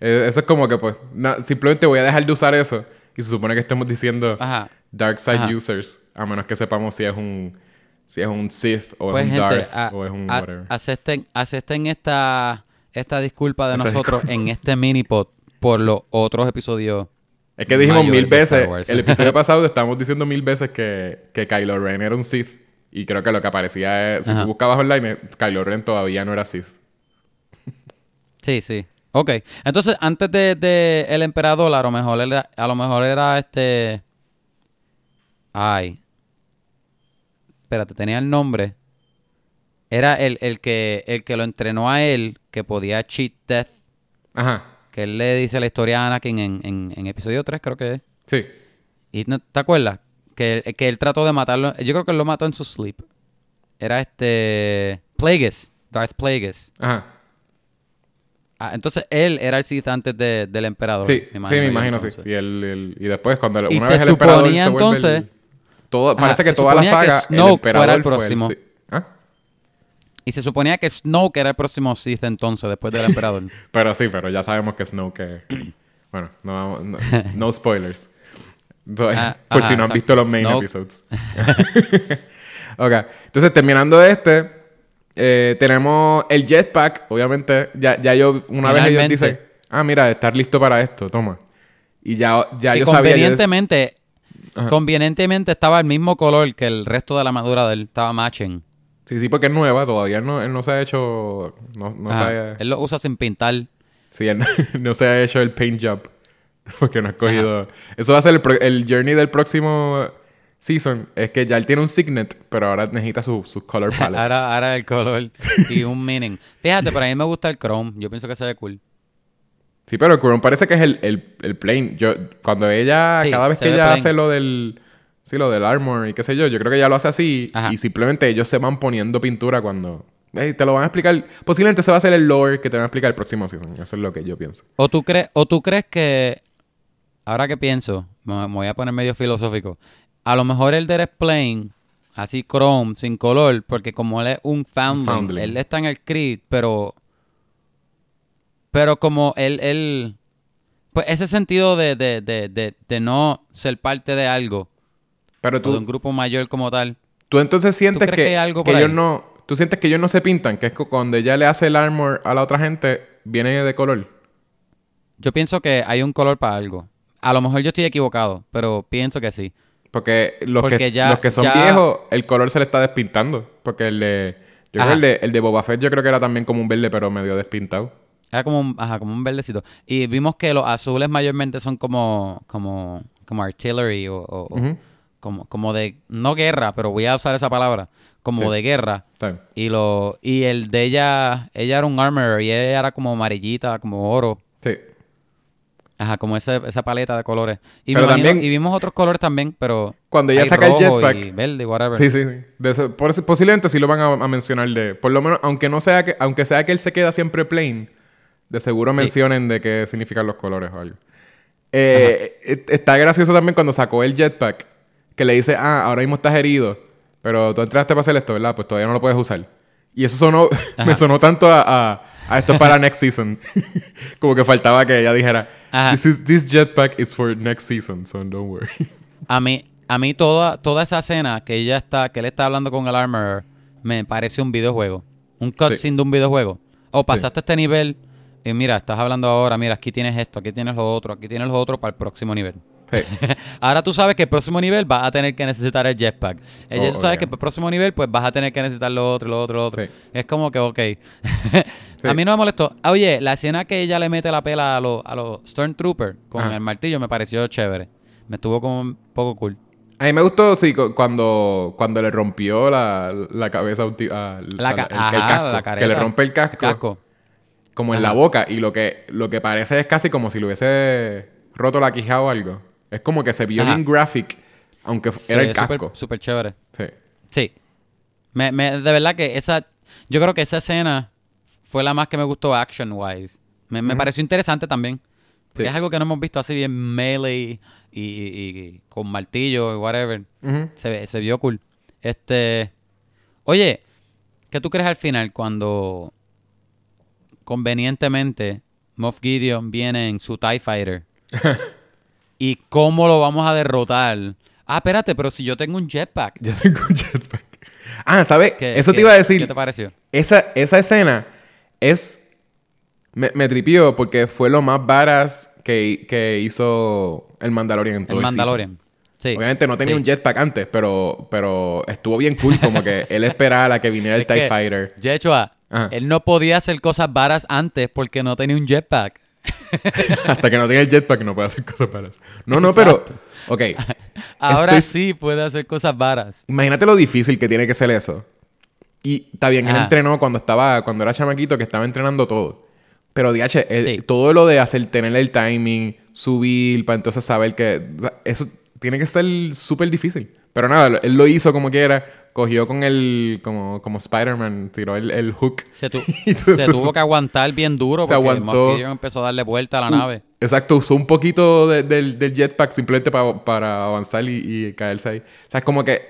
Eh, eso es como que, pues, na- simplemente voy a dejar de usar eso. Y se supone que estemos diciendo Ajá. Dark Side Ajá. users. A menos que sepamos si es un, si es un Sith o Pues es un gente, Darth a- o es un a- whatever. acepten, acepten esta, esta disculpa de Esa nosotros en este minipod por los otros episodios. es que dijimos mil veces, el episodio pasado estábamos diciendo mil veces que, que Kylo Ren era un Sith. Y creo que lo que aparecía es, si Ajá. tú buscabas online, eh, Kylo Ren todavía no era Sith. Sí, sí. Ok. Entonces, antes de, de el emperador, a lo mejor era, a lo mejor era este. Ay. Espérate, tenía el nombre. Era el, el que el que lo entrenó a él, que podía cheat death. Ajá, Que él le dice la historia a Anakin en, en, en episodio 3, creo que es. sí. ¿Y no, te acuerdas? Que, que él trató de matarlo. Yo creo que él lo mató en su sleep. Era este. Plagueis. Darth Plagueis. Ajá. Ah, entonces él era el Sith antes de- del emperador. Sí, sí, me imagino, sí. entonces. Y, el, el- y después, cuando Y una se vez el emperador suponía, se vuelve el- entonces- todo, Ajá, parece que toda la que saga, el Snoke fuera el fue próximo. ¿Ah? Y se suponía que Snoke era el próximo Sith entonces, después del emperador. Pero sí, pero ya sabemos que Snoke... es- bueno, no, vamos- no, no spoilers. Ah, por ajá, si no han visto los main Snoke. episodes. ok. Entonces, terminando este... eh, tenemos el jetpack, obviamente. Ya, ya yo, una vez ellos Finalmente. dicen, ah, mira, estar listo para esto, toma. Y ya, ya y yo sabía. convenientemente, Ajá. convenientemente estaba el mismo color que el resto de la armadura de él. Estaba matching. Sí, sí, porque es nueva, todavía no, él no se ha hecho. No, no se ha, Él lo usa sin pintar. sí, él no, no se ha hecho el paint job. Porque no ha cogido. Eso va a ser el, pro- el journey del próximo season. Es que ya él tiene un signet, pero ahora necesita su, su color palette. Ahora, ahora el color y un meaning. Fíjate, pero a mí me gusta el chrome. Yo pienso que se ve cool. Sí, pero Chrome parece que es el, el, el plain. Yo, cuando ella, Sí, cada vez que ella plain. hace lo del. Sí, lo del armor y qué sé yo, yo creo que ella lo hace así. Ajá. Y simplemente ellos se van poniendo pintura cuando. Te lo van a explicar. Posiblemente se va a hacer el lore que te van a explicar el próximo season. Eso es lo que yo pienso. ¿O tú, crees, ¿O tú crees que, ahora que pienso, me, voy a poner medio filosófico, a lo mejor el de plain, así chrome, sin color, porque como él es un foundling, foundling. él está en el Creed, pero, pero como él, él, pues ese sentido de, de, de, de, de no ser parte de algo, Pero o de un tú, grupo mayor como tal, tú entonces sientes que, que algo ellos no. Tú sientes que ellos no se pintan, que es cu- cuando ella le hace el armor a la otra gente, viene de color. yo pienso que hay un color para algo. A lo mejor yo estoy equivocado, pero pienso que sí. Porque los, Porque que, ya- los que son ya- viejos, el color se le está despintando. Porque el de Yo creo el de, el de Boba Fett yo creo que era también como un verde, pero medio despintado. Era como un, ajá, como un verdecito. Y vimos que los azules mayormente son como, como, como artillery o, como, como de, no guerra, pero voy a usar esa palabra, como Sí. de guerra. Y lo, y el de ella, ella era un armor y ella era como amarillita, como oro. Sí. Ajá, como ese- esa paleta de colores. Y, Pero imagino- también- y vimos otros colores también, pero... Cuando ella saca el jetpack. Y verde, whatever. Sí, sí, sí. De eso- por posiblemente sí lo van a, a mencionar de... Por lo menos, aunque no sea que... Aunque sea que él se queda siempre plain, de seguro Sí. mencionen de qué significan los colores o algo. Eh, eh, está gracioso también cuando sacó el jetpack, que le dice, ah, ahora mismo estás herido, pero tú entraste para hacer esto, ¿verdad? Pues todavía no lo puedes usar. Y eso sonó... me sonó tanto a... a a esto es para next season. Como que faltaba que ella dijera, this, is, this jetpack is for next season, so don't worry. A mí, a mí toda, toda esa escena que ella está, que él está hablando con el armor, me parece un videojuego. Un cutscene de un videojuego. O pasaste este nivel y mira, estás hablando ahora, mira, aquí tienes esto, aquí tienes lo otro, aquí tienes lo otro para el próximo nivel. Sí. ahora tú sabes que el próximo nivel vas a tener que necesitar el jetpack. Eh, ya Oh, tú sabes que el próximo nivel pues vas a tener que necesitar lo otro, lo otro, lo otro. Sí. Es como que, ok. A mí no me molestó. Ah, Oye, la escena que ella le mete la pela a los a los Stormtroopers con Ajá. el martillo me pareció chévere. Me estuvo como un poco cool. A mí me gustó, sí, cu- cuando, cuando le rompió la, la cabeza a La, el, el casco. la que le rompe el casco, como en Ajá. la boca. Y lo que, lo que parece es casi como si le hubiese roto la quijada o algo. Es como que se vio bien graphic, aunque Sí, era el casco. Súper chévere. Sí. Sí. Me, me, de verdad que esa... Yo creo que esa escena fue la más que me gustó action-wise. Me, me pareció interesante también. Sí. es algo que no hemos visto así bien melee y, y- y con martillo y whatever. Se, se vio cool. Este... Oye, ¿qué tú crees al final cuando convenientemente Moff Gideon viene en su TIE Fighter? ¿Y cómo lo vamos a derrotar? Ah, espérate, pero si yo tengo un jetpack. Yo tengo un jetpack. Ah, ¿sabes? ¿Qué- Eso te iba a decir. ¿Qué te pareció? Esa, esa escena es. Me, me tripió porque fue lo más varas que, que hizo el Mandalorian en todo El. Mandalorian. Sí. Obviamente no tenía Sí. un jetpack antes, pero, pero estuvo bien cool. Como que él esperaba a que viniera el Es TIE Fighter. Yechua, Ajá. él no podía hacer cosas varas antes porque no tenía un jetpack. Hasta que no tenga el jetpack no puede hacer cosas varas. No, no, pero. Ok. Ahora Estoy- sí puede hacer cosas varas. Imagínate lo difícil que tiene que ser eso. Y está bien, él entrenó cuando estaba, cuando era chamaquito, que estaba entrenando todo. Pero DH, el- Sí. todo lo de hacer, tener el timing, subir, para entonces saber que eso tiene que ser súper difícil. Pero nada, él lo hizo como quiera, cogió con el, como, como Spider-Man, tiró el, el hook. Se, tu- tuvo que aguantar bien duro Se porque aguantó. Empezó a darle vuelta a la nave. Exacto, usó un poquito de- del, del jetpack simplemente pa- para avanzar y, y caerse ahí. O sea, es como que...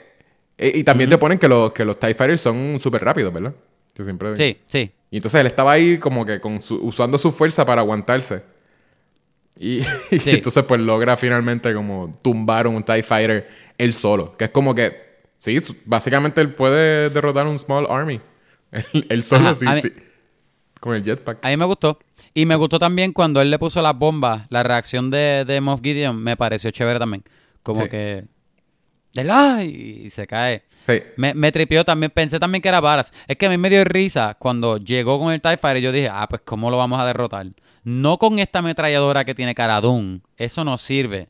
Y, y también te ponen que los, que los TIE Fighters son súper rápidos, ¿verdad? Que siempre... Sí, sí. Y entonces él estaba ahí como que con su- usando su fuerza para aguantarse. Y, y Sí. entonces pues logra finalmente como tumbar un TIE Fighter él solo. Que es como que... Sí, básicamente él puede derrotar un small army. Él, él solo, Ajá, sí, mí- sí. Con el jetpack. A mí me gustó. Y me gustó también cuando él le puso las bombas, la reacción de, de Moff Gideon me pareció chévere también. Como Sí. que... del ¡ay! Y se cae. Sí. Me, me tripió también, pensé también que era varas. Es que a mí me dio risa cuando llegó con el TIE Fighter y yo dije, ah, pues ¿cómo lo vamos a derrotar? No con esta ametralladora que tiene Cara Dune. Eso no sirve.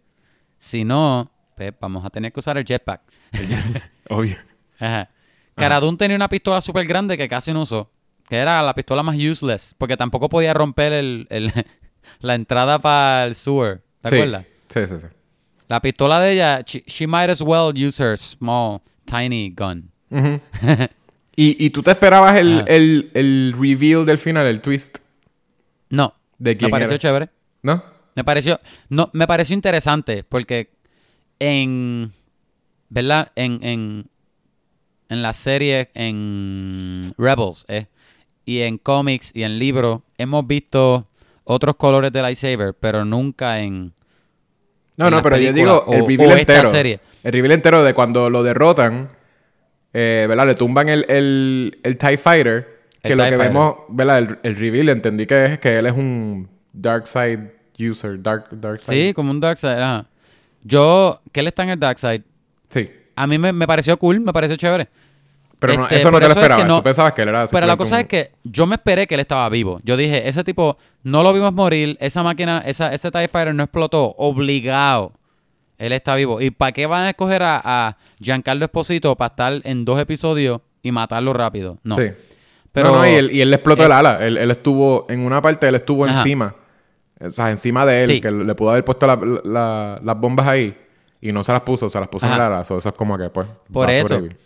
Si no, pues vamos a tener que usar el jetpack. Obvio. Ajá. Cara Dune tenía una pistola súper grande que casi no usó. Que era la pistola más useless. Porque tampoco podía romper el, el- la entrada para el sewer. ¿Te Sí. acuerdas? Sí, sí, sí. La pistola de ella, she, she might as well use her small, tiny gun. Y, y tú te esperabas el, el, el reveal del final, el twist, No. ¿De quién me pareció era? chévere. ¿no? Me pareció, no, me pareció interesante porque en, ¿verdad? En, en, en la serie, en Rebels, eh, y en cómics y en libros, hemos visto otros colores de lightsaber, pero nunca en... No, En no, pero yo digo el reveal o entero. serie. El reveal entero de cuando lo derrotan, eh, ¿verdad? Le tumban el, el, el TIE Fighter. Que El lo que Fighter. vemos, ¿verdad? El, el reveal entendí que es que él es un Dark Side user. Dark, dark Side. Sí, como un Darkseid. ajá. Yo, que él está en el Darkseid, Sí. a mí me, me pareció cool, me pareció chévere. Pero no, Este, eso no te lo eso es que esperabas. no- Tú pensabas que él era Pero la cosa un- es que yo me esperé que él estaba vivo. Yo dije, ese tipo no lo vimos morir, esa máquina, esa, ese TIE Fighter no explotó, obligado. Él está vivo. ¿Y para qué van a escoger a, a Giancarlo Esposito para estar en dos episodios y matarlo rápido? No. Sí. Pero, no, no, y él, y él le explotó eh, el ala. Él, él estuvo, en una parte, él estuvo Ajá. encima. O sea, encima de él, Sí. que le pudo haber puesto la- la- las bombas ahí. Y no se las puso, se las puso en el ala. So, eso es como que, pues, Por eso. sobrevivir.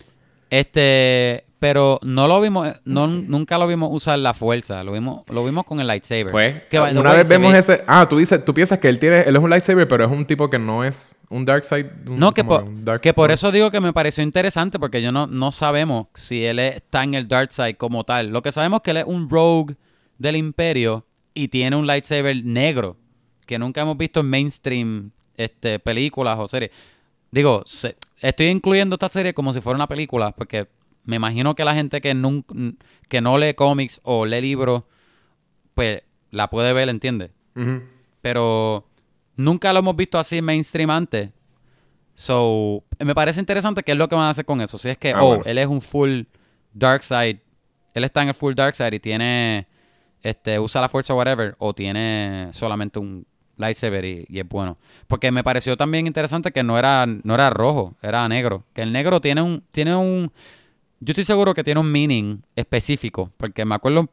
Este, pero no lo vimos, no, nunca lo vimos usar la fuerza, lo vimos, lo vimos con el lightsaber. Pues, Que, una vez vemos ve- ese... Ah, tú dices, tú piensas que él tiene... Él es un lightsaber, pero es un tipo que no es un dark side. un- No, que como por, un dark que por force. eso digo que me pareció interesante, porque yo no, no sabemos si él está en el Dark Side como tal. Lo que sabemos es que él es un rogue del Imperio y tiene un lightsaber negro, que nunca hemos visto en mainstream este, películas o series. Digo, se- estoy incluyendo esta serie como si fuera una película, porque me imagino que la gente que, nun- que no lee cómics o lee libros, pues la puede ver, ¿entiendes? Pero nunca lo hemos visto así mainstream antes. So, me parece interesante qué es lo que van a hacer con eso. Si es que, Ah, oh, bueno. él es un full dark side, él está en el full dark side y tiene, este, usa la fuerza o whatever, o tiene solamente un lightsaber y, y es bueno. Porque me pareció también interesante que no era, no era rojo, era negro. Que el negro tiene un, tiene un, yo estoy seguro que tiene un meaning específico, porque me acuerdo,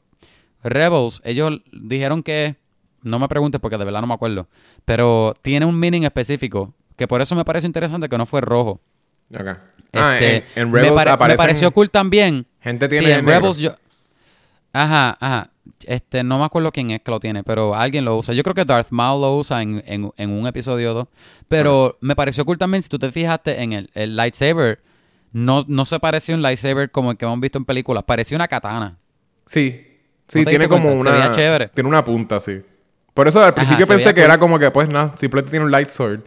Rebels, ellos dijeron que, no me preguntes porque de verdad no me acuerdo, pero tiene un meaning específico, que por eso me parece interesante que no fue rojo. Ok. Ah, Este, en, en me, Rebels me aparecen... pareció cool también. Gente Sí, tiene en negro. Rebels yo... Ajá, ajá. Este, no me acuerdo quién es que lo tiene, pero alguien lo usa. Yo creo que Darth Maul lo usa en, en- en un episodio o dos. Pero me pareció cool también, si tú te fijaste en el, el lightsaber, no, no se parecía un lightsaber como el que hemos visto en películas, parecía una katana. Sí. Sí, ¿No te tiene como cuenta? Una... chévere. Tiene una punta, sí. Por eso al principio pensé que cool. era como que, pues, nada, simplemente tiene un light sword.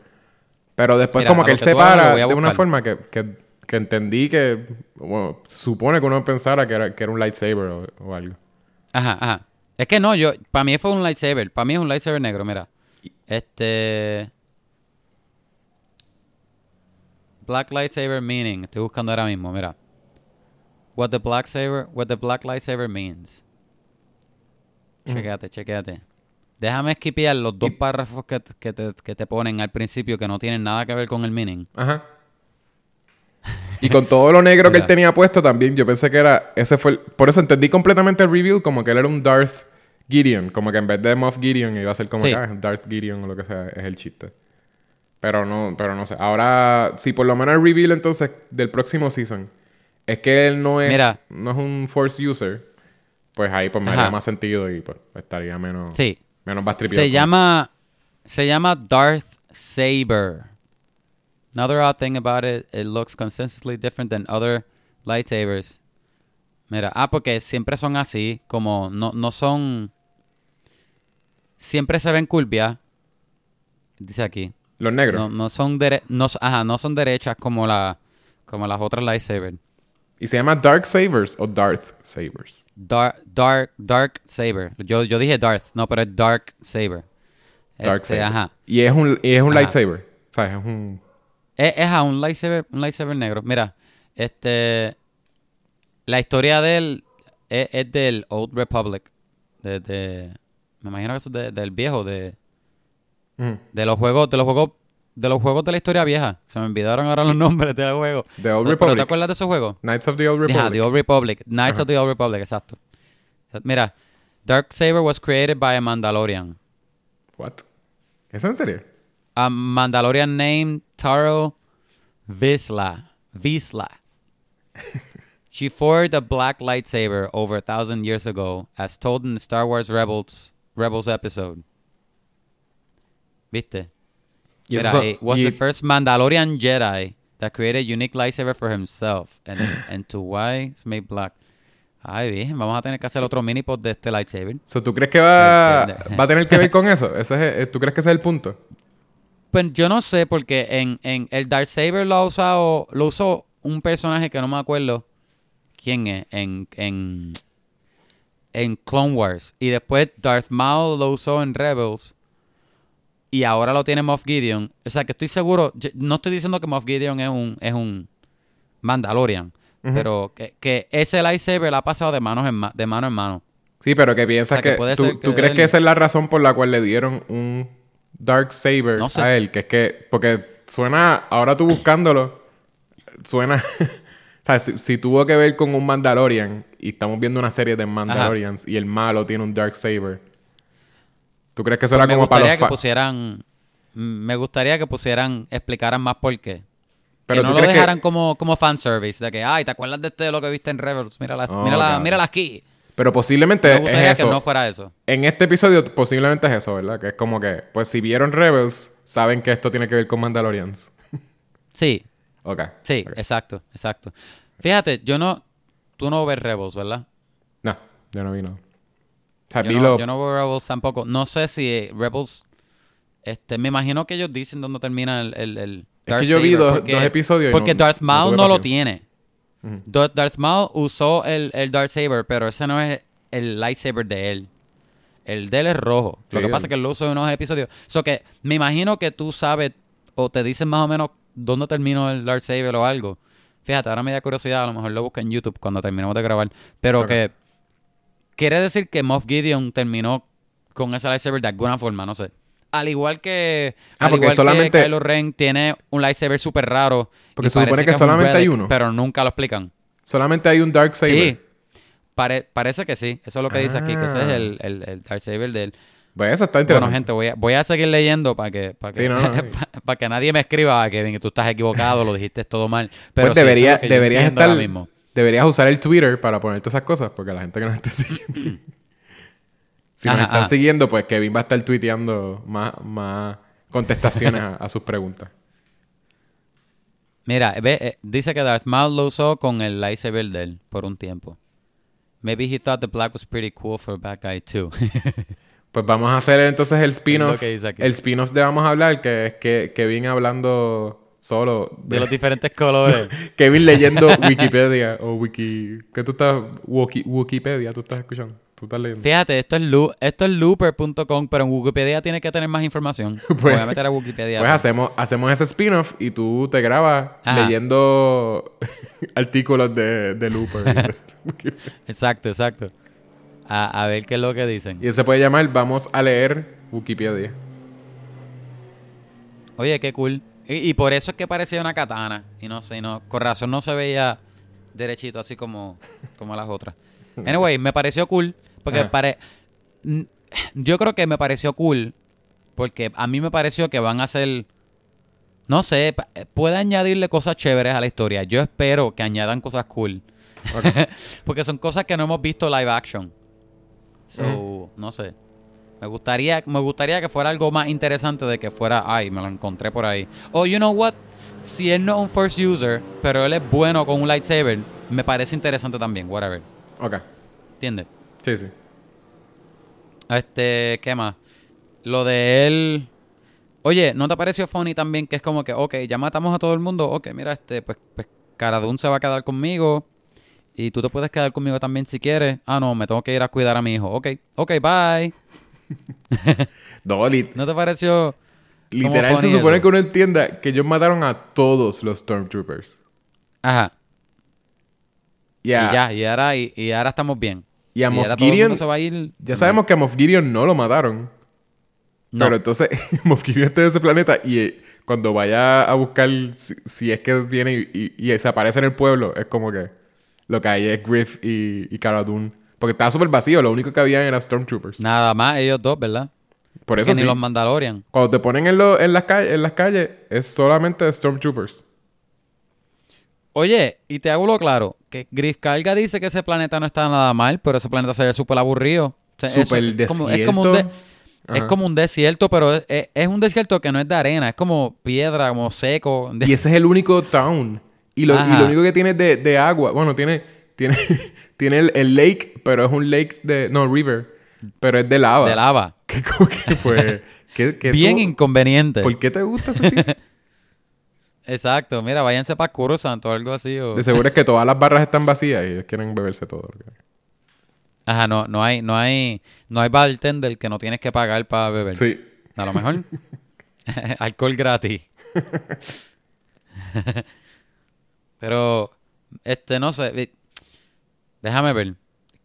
Pero después Mira, como que él que se para de una forma que, que, que entendí que... Bueno, supone que uno pensara que era, que era un lightsaber o, o algo. Ajá, ajá. Es que no, yo, para mí fue un lightsaber. Para mí es un lightsaber negro, mira. Este. Black lightsaber meaning. Estoy buscando ahora mismo, mira. What the black saber, what the black lightsaber means. Chequéate, chequéate. Déjame skipear los dos párrafos que, que te, que te ponen al principio que no tienen nada que ver con el meaning. Ajá. Y con todo lo negro que él tenía puesto también, yo pensé que era... Ese fue el- Por eso entendí completamente el reveal como que él era un Darth Gideon. Como que en vez de Moff Gideon iba a ser como Sí. que ah, Darth Gideon o lo que sea. Es el chiste. Pero no, pero no sé. Ahora, si por lo menos el reveal entonces del próximo season es que él no es, Mira. no es un Force user, pues ahí pues me haría más sentido y pues estaría menos, Sí. menos bastripiado. Se llama se llama Darth Saber. Another odd thing about it, it looks consistently different than other lightsabers. Mira, ah, porque siempre son así, como no, no son siempre se ven curvias. Dice aquí. Los negros. No, no son dere- no, ajá, no son derechas como la como las otras lightsabers. ¿Y se llama Dark Sabers o Darth Sabers? Dark, dark, dark saber. Yo, yo dije Darth, no, pero es dark saber. Dark Este, Saber. Ajá. Y es un, y es un Ajá. lightsaber. O sea, es un... Es, es a un lightsaber, un lightsaber negro. Mira, este. La historia de él es, es del Old Republic. De, de- me imagino que eso es de- del viejo, de, De los juegos, de los juegos, de los juegos de la historia vieja. Se me olvidaron ahora los nombres de los juegos. The Old ¿Pero Republic. te acuerdas de esos juegos? Knights of the Old Republic. Ajá, The Old Republic. Knights of the Old Republic, exacto. Mira, Dark Saber was created by a Mandalorian. What? ¿Es en serio? A Mandalorian named Taro Visla. Visla. she forged a black lightsaber over a thousand years ago, as told in the Star Wars Rebels Rebels episode. ¿Viste? Y son- he was y- the first Mandalorian Jedi that created a unique lightsaber for himself, and, and to why it's made black. Ay, bien, vamos a tener que hacer otro mini pod de este lightsaber. So, ¿Tú crees que va, Entiende. va a tener que ver con eso? Ese es, el- ¿Tú crees que ese es el punto? Pues yo no sé, porque en, en el Dark Saber lo ha usado, lo usó un personaje que no me acuerdo quién es, en, en, en Clone Wars. Y después Darth Maul lo usó en Rebels. Y ahora lo tiene Moff Gideon. O sea que estoy seguro, no estoy diciendo que Moff Gideon es un, es un Mandalorian. Pero que, que ese lightsaber ha pasado de, manos en ma- de mano en mano. Sí, pero que piensas O sea, que que... puede ¿tú, ser que tú crees él- que esa es la razón por la cual le dieron un Dark Saber No sé. a él? Que es que... Porque suena... Ahora tú buscándolo... Suena... o sea, si, si tuvo que ver con un Mandalorian y estamos viendo una serie de Mandalorians y el malo tiene un Dark Saber... ¿Tú crees que eso Pues era me como para gustaría los que pusieran... Me gustaría que pusieran... Explicaran más por qué. Pero que no lo crees que- dejaran como, como fanservice. De que, ay, ¿te acuerdas de este de lo que viste en Rebels? Mírala, Oh, mírala, cabrón. mírala aquí. Pero posiblemente Me es eso. que no fuera eso. En este episodio posiblemente es eso, ¿verdad? Que es como que... Pues si vieron Rebels, saben que esto tiene que ver con Mandalorians. Sí, Ok. sí, exacto, exacto. Fíjate, yo no... Tú no ves Rebels, ¿verdad? No, yo no vi nada. Sea, Yo no, yo no veo Rebels tampoco. No sé si eh, Rebels... Este, me imagino que ellos dicen dónde termina el, el, el Es que yo vi dos- dos episodios Porque no- Darth Maul no, lo tiene. Darth Darth Maul usó el, el Darksaber, pero ese no es el lightsaber de él. El de él es rojo. Sí, lo que pasa es que él lo usó en unos episodios. So que me imagino que tú sabes o te dicen más o menos dónde terminó el Darksaber o algo. Fíjate, ahora me da curiosidad, a lo mejor lo busco en YouTube cuando terminemos de grabar. Pero que quiere decir que Moff Gideon terminó con ese lightsaber de alguna forma, no sé. Al igual que, Ah, al porque igual solamente- que Kylo Ren tiene un lightsaber súper raro. Porque se supone que es solamente hay uno. Pero nunca lo explican. Solamente hay un Dark Saber. Sí, pare- parece que sí. Eso es lo que dice aquí, que ese es Ah. el, el, el Darksaber de él. Pues eso está Bueno, interesante. gente, voy a, voy a seguir leyendo para que, para que, Sí, no, no. para que nadie me escriba "Ah, Kevin, que tú estás equivocado, lo dijiste todo mal. Pero pues sí, eso es debería, que yo deberías entiendo estar... ahora mismo. Deberías usar el Twitter para poner todas esas cosas, porque la gente que nos esté siguiendo... si nos Ajá, están ajá. siguiendo, pues Kevin va a estar tuiteando más, más contestaciones a, a sus preguntas. Mira, ve, eh, dice que Darth Maul lo usó con el lightsaber de él por un tiempo. Maybe he thought the black was pretty cool for a bad guy too. Pues vamos a hacer entonces el spin-off. El spin-off de Vamos a hablar, que es que Kevin hablando solo. de los diferentes colores. Kevin leyendo Wikipedia o Wiki... ¿Qué tú estás...? Wiki- Wikipedia, tú estás escuchando. Tú estás leyendo. Fíjate, esto es, esto es looper.com, pero en Wikipedia tiene que tener más información. Pues- Voy a meter a Wikipedia. Pues hacemos, hacemos ese spin-off y tú te grabas Ajá. leyendo artículos de, de Looper. Exacto, exacto. A, a ver qué es lo que dicen. y se puede llamar Vamos a leer Wikipedia. Oye, qué cool. Y, y por eso es que parecía una katana. Y no sé, no, con razón no se veía derechito así como, como las otras. Anyway, me pareció cool. Porque Ajá. pare... yo creo que me pareció cool. Porque a mí me pareció que van a ser. No sé, pa- puede añadirle cosas chéveres a la historia. Yo espero que añadan cosas cool. porque son cosas que no hemos visto live action. So, no sé. Me gustaría, me gustaría que fuera algo más interesante de que fuera, ay, me lo encontré por ahí. O, you know what? Si él no es un first user, pero él es bueno con un lightsaber, me parece interesante también, whatever. Ok. ¿Entiendes? Sí, sí. Este, ¿qué más? Lo de él. Oye, ¿no te pareció funny también que es como que, ok, ya matamos a todo el mundo? Ok, mira, este, pues, pues Cara Dune se va a quedar conmigo. Y tú te puedes quedar conmigo también si quieres. Ah, no, me tengo que ir a cuidar a mi hijo. Ok, ok, bye. No, ¿No te pareció? literal se supone eso? que uno entienda que ellos mataron a todos los Stormtroopers. Ajá. Y ya, y ahora, y, y ahora estamos bien. y a Moff Gideon, se va a ir. ya sabemos que a Moff Gideon no lo mataron. No. Pero entonces Moff Gideon está en ese planeta y eh, cuando vaya a buscar si, si es que viene y, y- y se aparece en el pueblo, es como que lo que hay es Griff y, y Cara Dune. Porque estaba súper vacío, lo único que había eran Stormtroopers. Nada más ellos dos, ¿verdad? Por Que eso ni sí. los Mandalorian. Cuando te ponen en, lo- en, las calles, en las calles, es solamente Stormtroopers. Oye, y te hago lo claro, que Griff Carga dice que ese planeta no está nada mal, pero ese planeta se ve súper aburrido. O sea, Súper es como- es como un de- desierto. Es como un desierto, pero es, un desierto que no es de arena, es como piedra, como seco. Y ese es el único town. Y lo, y Ajá. lo único que tiene es de, de agua. Bueno, tiene, tiene, tiene el, el lake, pero es un lake de. No, river. Pero es de lava. de lava. Que que pues. ¿qué- qué Bien tú- inconveniente. ¿Por qué te gusta ese sitio? Exacto, mira, váyanse para Coruscant o algo así. o- De seguro es que todas las barras están vacías y ellos quieren beberse todo. Ajá, no, no hay, no hay, no hay bartender que no tienes que pagar para beber. Sí. A lo mejor. Alcohol gratis. Pero Este, no sé. Déjame ver.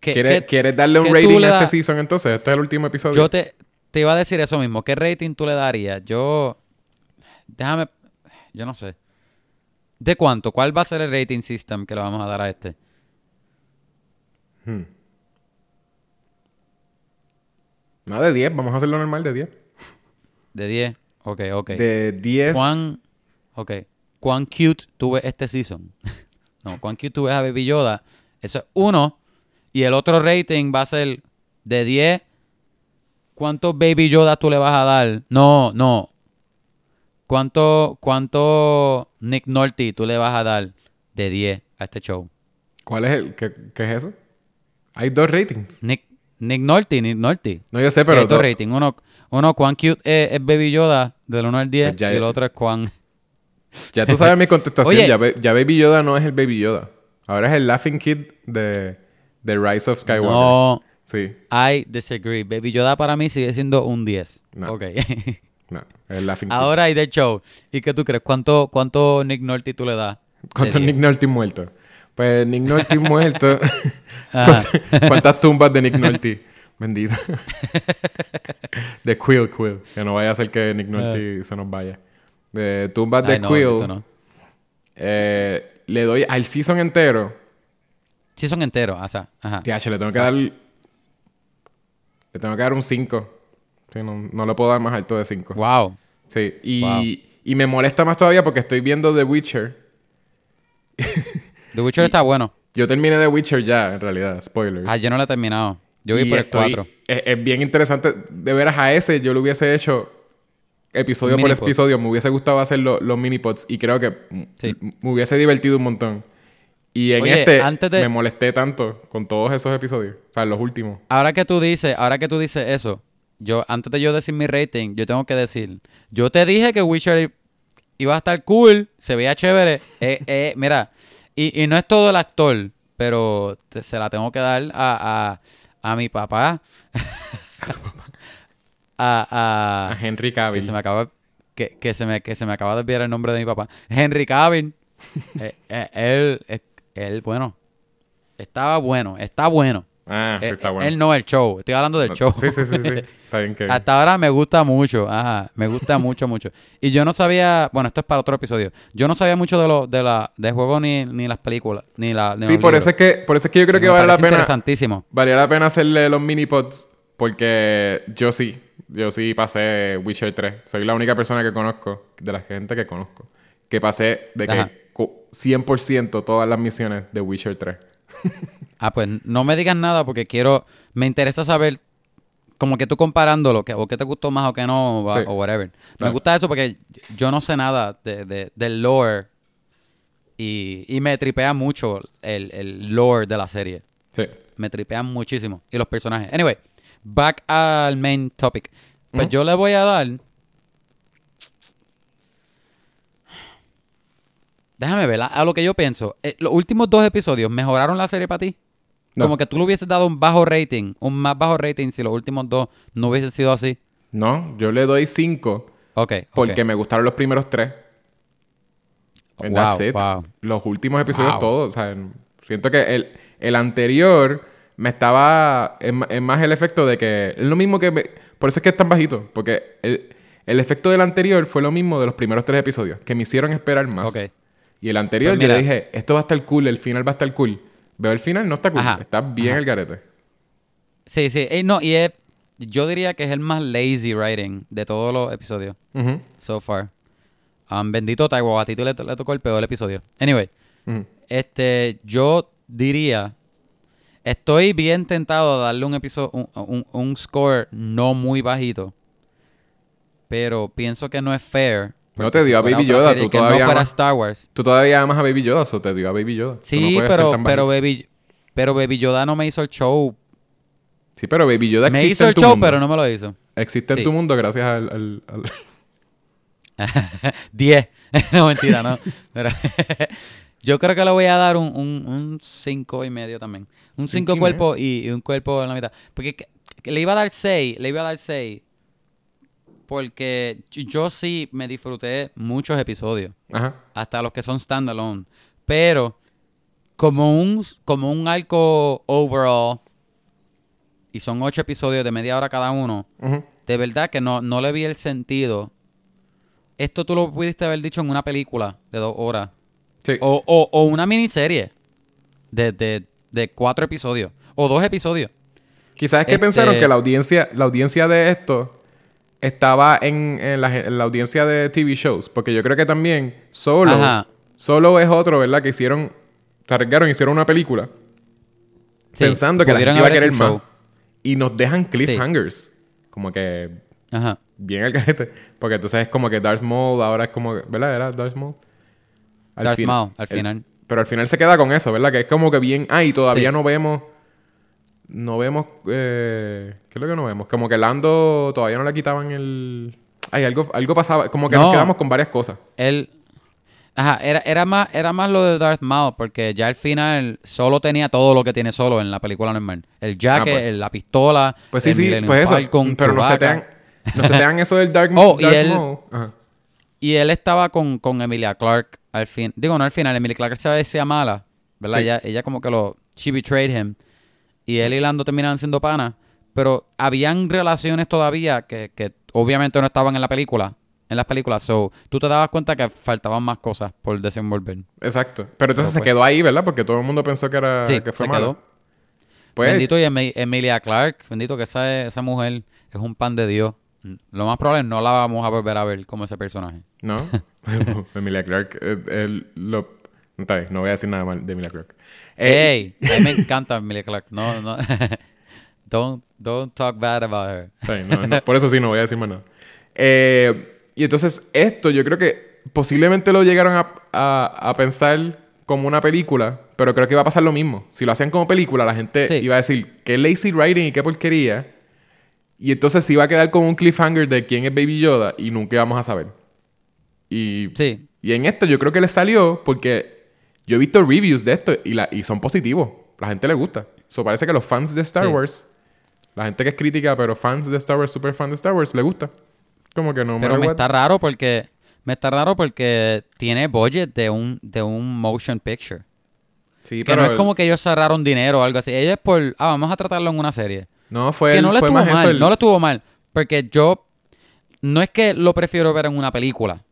¿Qué- ¿Quieres, qué- ¿Quieres darle un rating a este season entonces? Este es el último episodio. Yo te, te iba a decir eso mismo. ¿Qué rating tú le darías? Yo. Déjame. Yo no sé. ¿De cuánto? ¿Cuál va a ser el rating system que le vamos a dar a este? Hmm. No, de 10. Vamos a hacerlo normal de 10. De 10. Ok, ok. De 10. ¿Cuán, ok. ¿Cuán cute tuve este season? no, ¿cuán cute tuve a Baby Yoda? Eso es uno. Y el otro rating va a ser de 10. ¿Cuántos Baby Yoda tú le vas a dar? No, no. ¿Cuánto, cuánto Nick Nolte tú le vas a dar de 10 a este show? ¿Cuál es el? ¿Qué, qué es eso? Hay dos ratings. Nick, Nick Nolte, Nick Nolte. No, yo sé, Sí, pero. hay dos do- ratings. Uno, uno, cuán cute es, es Baby Yoda del 1 al 10. Pues y el otro es cuán... Ya tú sabes mi contestación. Oye. Ya Baby Yoda no es el Baby Yoda. Ahora es el Laughing Kid de, de Rise of Skywalker. No, Sí. I disagree. Baby Yoda para mí sigue siendo un 10. No. Ok. No, el Laughing Kid. Ahora hay de show. ¿Y qué tú crees? ¿Cuánto, cuánto Nick Nolte tú le das? de ¿Cuántos 10? Nick Nolte muertos? Pues Nick Nolte muerto. Ajá. ¿Cuántas tumbas de Nick Nolte? Bendito. de Quill, Quill. Que no vaya a ser que Nick Nolte se nos vaya. De tumbas de Ay, no, Quill. no. eh, le doy al season entero. Sí son enteros. O sea, ajá. TH, le tengo que dar. Le tengo que dar un 5. Sí, no, no le puedo dar más alto de 5. Wow. Sí. Y, Wow. y me molesta más todavía porque estoy viendo The Witcher. The Witcher está bueno. Yo terminé The Witcher ya, en realidad. Spoilers. Ah, yo no lo he terminado. Yo vi Y por el estoy- 4. Es, es bien interesante. De veras, a ese yo lo hubiese hecho episodio por episodio. Me hubiese gustado hacer lo- los minipods y creo que Sí. me hubiese divertido un montón. Y en Oye, este antes de- me molesté tanto con todos esos episodios. O sea, los últimos. Ahora que tú dices, ahora que tú dices eso, yo antes de yo decir mi rating, yo tengo que decir, yo te dije que Witcher iba a estar cool, se veía chévere, eh, eh, mira, y, y no es todo el actor, pero te- se la tengo que dar a, a, a mi papá, a, A a, Henry que Cavill. se me acaba que, que se me que se me acaba de olvidar el nombre de mi papá, Henry Cavill, Eh, eh, él, él, bueno, estaba bueno, está bueno. Ah, sí, Eh, está bueno. Él no el show, estoy hablando del show. Sí, sí, sí, sí. Está bien que... Hasta ahora me gusta mucho, ajá, me gusta mucho, mucho. Y yo no sabía, bueno, esto es para otro episodio. Yo no sabía mucho de lo, de la, de juego ni, ni las películas, ni la. ni Sí, por libros. eso, es que, por eso es que yo creo que vale la pena... Interesantísimo. Valía la pena hacerle los minipods porque yo sí, yo sí pasé Witcher 3. Soy la única persona que conozco, de la gente que conozco, que pasé de Ajá. que cu- 100% todas las misiones de Witcher 3. Ah, pues no me digas nada porque quiero, me interesa saber como que tú comparándolo, que, o qué te gustó más o qué no, o, Sí. o whatever. Me gusta eso porque yo no sé nada de, de- del lore y, y me tripea mucho el, el lore de la serie. Sí. Me tripean muchísimo. Y los personajes. Anyway, back al main topic. Pues yo le voy a dar. Déjame ver, a, lo que yo pienso. Eh, los últimos dos episodios mejoraron la serie para ti. No. Como que tú le hubieses dado un bajo rating, un más bajo rating si los últimos dos no hubiesen sido así. No, yo le doy 5 Ok. porque me gustaron los primeros tres. And Wow, that's it. wow. Los últimos episodios Wow. todos. O sea, siento que el, el anterior me estaba... Es, más el efecto de que... Es lo mismo que... me- por eso es que es tan bajito. Porque el, el efecto del anterior fue lo mismo de los primeros tres episodios. Que me hicieron esperar más. Y el anterior Pues yo le dije... Esto va a estar cool. El final va a estar cool. Veo el final, no está cool. Ajá, Está bien el garete. Sí, sí. Eh, no, y es, yo diría que es el más lazy writing de todos los episodios. So far. Um, bendito Taiwo, a ti le, le tocó el peor episodio. Anyway, este, yo diría, estoy bien tentado de darle un episodio, un, un- un score no muy bajito, pero pienso que no es fair. No te dio a Baby Yoda, tú todavía no fuera amas- Star Wars. Tú todavía amas a Baby Yoda, o te dio a Baby Yoda. No Sí, pero, pero. Baby, pero Baby Yoda no me hizo el show. Sí, pero Baby Yoda Me existe hizo en el show, mundo. pero no me lo hizo. Existe en tu mundo gracias al... al- al- 10. no, mentira, no. Pero yo creo que le voy a dar un, un, un cinco y medio también. Un Cinco 5 y cuerpo y, y un cuerpo en la mitad. Porque que- que le iba a dar 6, le iba a dar 6. Porque yo- sí me disfruté muchos episodios. Ajá. Hasta los que son standalone. Pero como un, como un arco overall, y son ocho episodios de media hora cada uno, de verdad que no, no le vi el sentido. Esto tú lo pudiste haber dicho en una película de dos horas. Sí. O, o, o una miniserie de, de, de cuatro episodios. O dos episodios. Quizás es que Este- pensaron que la audiencia, la audiencia de esto estaba en, en la, en la audiencia de TV shows. Porque yo creo que también Solo, Ajá. Solo es otro, ¿verdad? Que hicieron, se arriesgaron, hicieron una película Sí, pensando que la pudieron gente iba a querer más. show. Y nos dejan cliffhangers. Como que Ajá. bien al garete. Porque entonces es como que Darth Maul ahora es como... ¿Verdad? Era Darth Maul. Al Darth fin- Maul, al el- final. pero al final se queda con eso, ¿verdad? Que es como que bien... Ah, y todavía Sí. no vemos... No vemos... Eh, ¿Qué es lo que no vemos? Como que Lando todavía no le quitaban el... Ay, algo, algo pasaba. Como que No. nos quedamos con varias cosas. Él. Ajá, era, era, más, era más lo de Darth Maul, porque ya al final solo tenía todo lo que tiene solo en la película normal. El jacket, pues. el- la pistola, Pues sí, el sí. Pues eso. Falcon, pero no se, te dan, no se te dan eso del Dark, Oh, y Darth él- Maul. Ajá. Y él estaba con, con Emilia Clark al fin. Digo, no al final. Emilia Clark se decía mala, ¿verdad? Sí. Ella, ella como que lo... She betrayed him. Y él y Lando terminaban siendo panas. Pero habían relaciones todavía que, que obviamente no estaban en la película. En las películas. So, tú te dabas cuenta que faltaban más cosas por desenvolver. Exacto. Pero entonces Pero se pues- quedó ahí, ¿verdad? Porque todo el mundo pensó que era Sí, que fue se malo. quedó. Pues, Bendito y Emi- Emilia Clark. Bendito que esa, esa mujer es un pan de Dios. Lo más probable es no la vamos a volver a ver como ese personaje. ¿No? Emilia Clark. eh, lo... No, está bien, no voy a decir nada mal de Emilia Clark. Eh, ¡Ey! A mí me encanta Emilia Clark. No, no. don't, don't talk bad about her. Está bien, no, no, por eso sí no voy a decir más nada. Eh, y entonces esto yo creo que posiblemente lo llegaron a, a- a pensar como una película, pero creo que va a pasar lo mismo. Si lo hacían como película, la gente Sí. iba a decir, qué lazy writing y qué porquería. Y entonces se iba a quedar como un cliffhanger de quién es Baby Yoda y nunca íbamos a saber. Y, Sí. y en esto yo creo que le salió porque yo he visto reviews de esto y, la, y son positivos. La gente le gusta. So parece que los fans de Star Sí. Wars, la gente que es crítica, pero fans de Star Wars, super fans de Star Wars, le gusta. Como que no Pero me what. está raro porque me está raro porque tiene budget de un de un motion picture. Sí, Que pero no es como que ellos cerraron dinero o algo así. Ella es por, ah, vamos a tratarlo en una serie. no fue, que el- no le estuvo mal, el- no le estuvo mal. Porque yo, no es que lo prefiero ver en una película.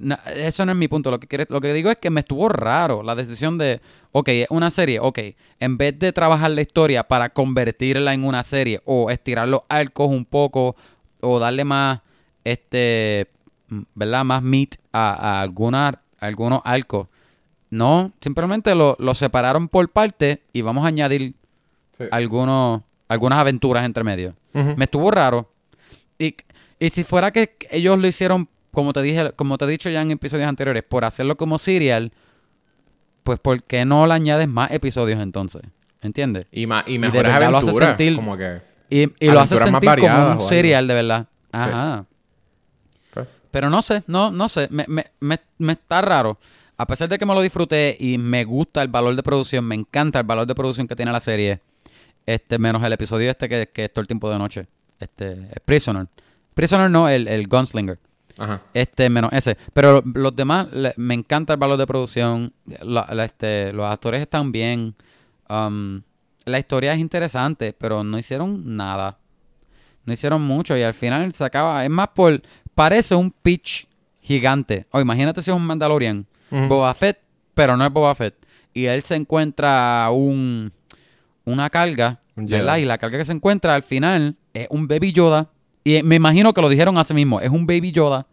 No, eso no es mi punto. Lo que, quiere- lo que digo es que me estuvo raro la decisión de, ok, es una serie, ok, en vez de trabajar la historia para convertirla en una serie o estirar los arcos un poco o darle más, este, ¿verdad? Más meat a, a alguna- a algunos arcos. No, simplemente lo, lo separaron por parte y vamos a añadir Sí. algunos, algunas aventuras entre medio. Me estuvo raro. Y, y si fuera que ellos lo hicieron, como te dije, como te he dicho ya en episodios anteriores, por hacerlo como serial, pues ¿por qué no le añades más episodios entonces? ¿Entiendes? Y, ma- y mejores verdad lo hace sentir- Como que... Y, y lo hace más sentir como variadas un serial de verdad. Ajá. pues, Pero no sé, no, no sé. Me, me, me, me está raro. A pesar de que me lo disfruté y me gusta el valor de producción, me encanta el valor de producción que tiene la serie. Este, menos el episodio este que, que es todo el tiempo de noche. Este, Prisoner. Prisoner no, el, el Gunslinger. Ajá. Este, menos ese. Pero los demás, le- me encanta el valor de producción. La- la- este, los actores están bien. Um, la historia es interesante, pero no hicieron nada. No hicieron mucho y al final se acaba. Es más por. Parece un pitch gigante. O imagínate si es un Mandalorian. Ujú. Boba Fett, pero no es Boba Fett. Y él se encuentra un. Una carga. Un. ¿verdad? Y la carga que se encuentra al final es un Baby Yoda. Y me imagino que lo dijeron así mismo. Es un Baby Yoda.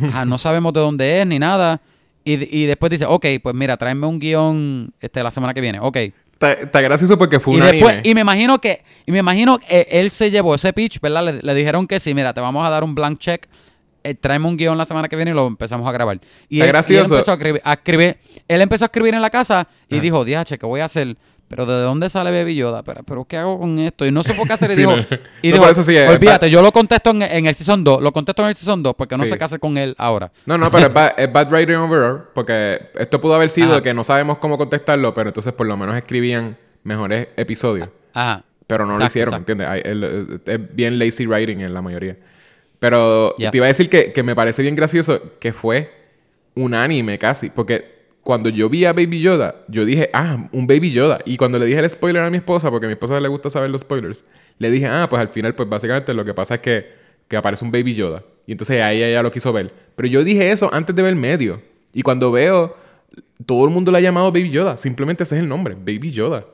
Ajá, no sabemos de dónde es ni nada. Y, y después dice, ok, pues mira, tráeme un guion este, la semana que viene. Ok. Está, gracioso porque fue Y un después, anime. y me imagino que, y me imagino que él se llevó ese pitch, ¿verdad? Le, le dijeron que sí, mira, te vamos a dar un blank check, eh, tráeme un guion la semana que viene y lo empezamos a grabar. Y él, y él empezó a escribir, a escribir- él empezó a escribir en la casa y Ajá. dijo, diache, ¿qué voy a hacer? Pero ¿de dónde sale Baby Yoda? Pero, pero ¿qué hago con esto? Y no supo qué hacer y Sí, dijo, no. y No, dijo sí, es olvídate, yo lo contesto en, en el Season 2, lo contesto en el Season 2 porque no Sí. sé qué hacer con él ahora. No, no, pero es bad, es bad writing overall. Porque esto pudo haber sido Ajá. que no sabemos cómo contestarlo, pero entonces por lo menos escribían mejores episodios. Ajá. Pero no lo hicieron. ¿entiendes? Es bien lazy writing en la mayoría. Pero te iba a decir que, que me parece bien gracioso que fue unánime casi. Porque cuando yo vi a Baby Yoda, yo dije, ah, un Baby Yoda. Y cuando le dije el spoiler a mi esposa, porque a mi esposa le gusta saber los spoilers, le dije, ah, pues al final, pues básicamente lo que pasa es que, que aparece un Baby Yoda. Y entonces ahí ella lo quiso ver. Pero yo dije eso antes de ver el medio. Y cuando veo, todo el mundo le ha llamado Baby Yoda. Simplemente ese es el nombre, Baby Yoda.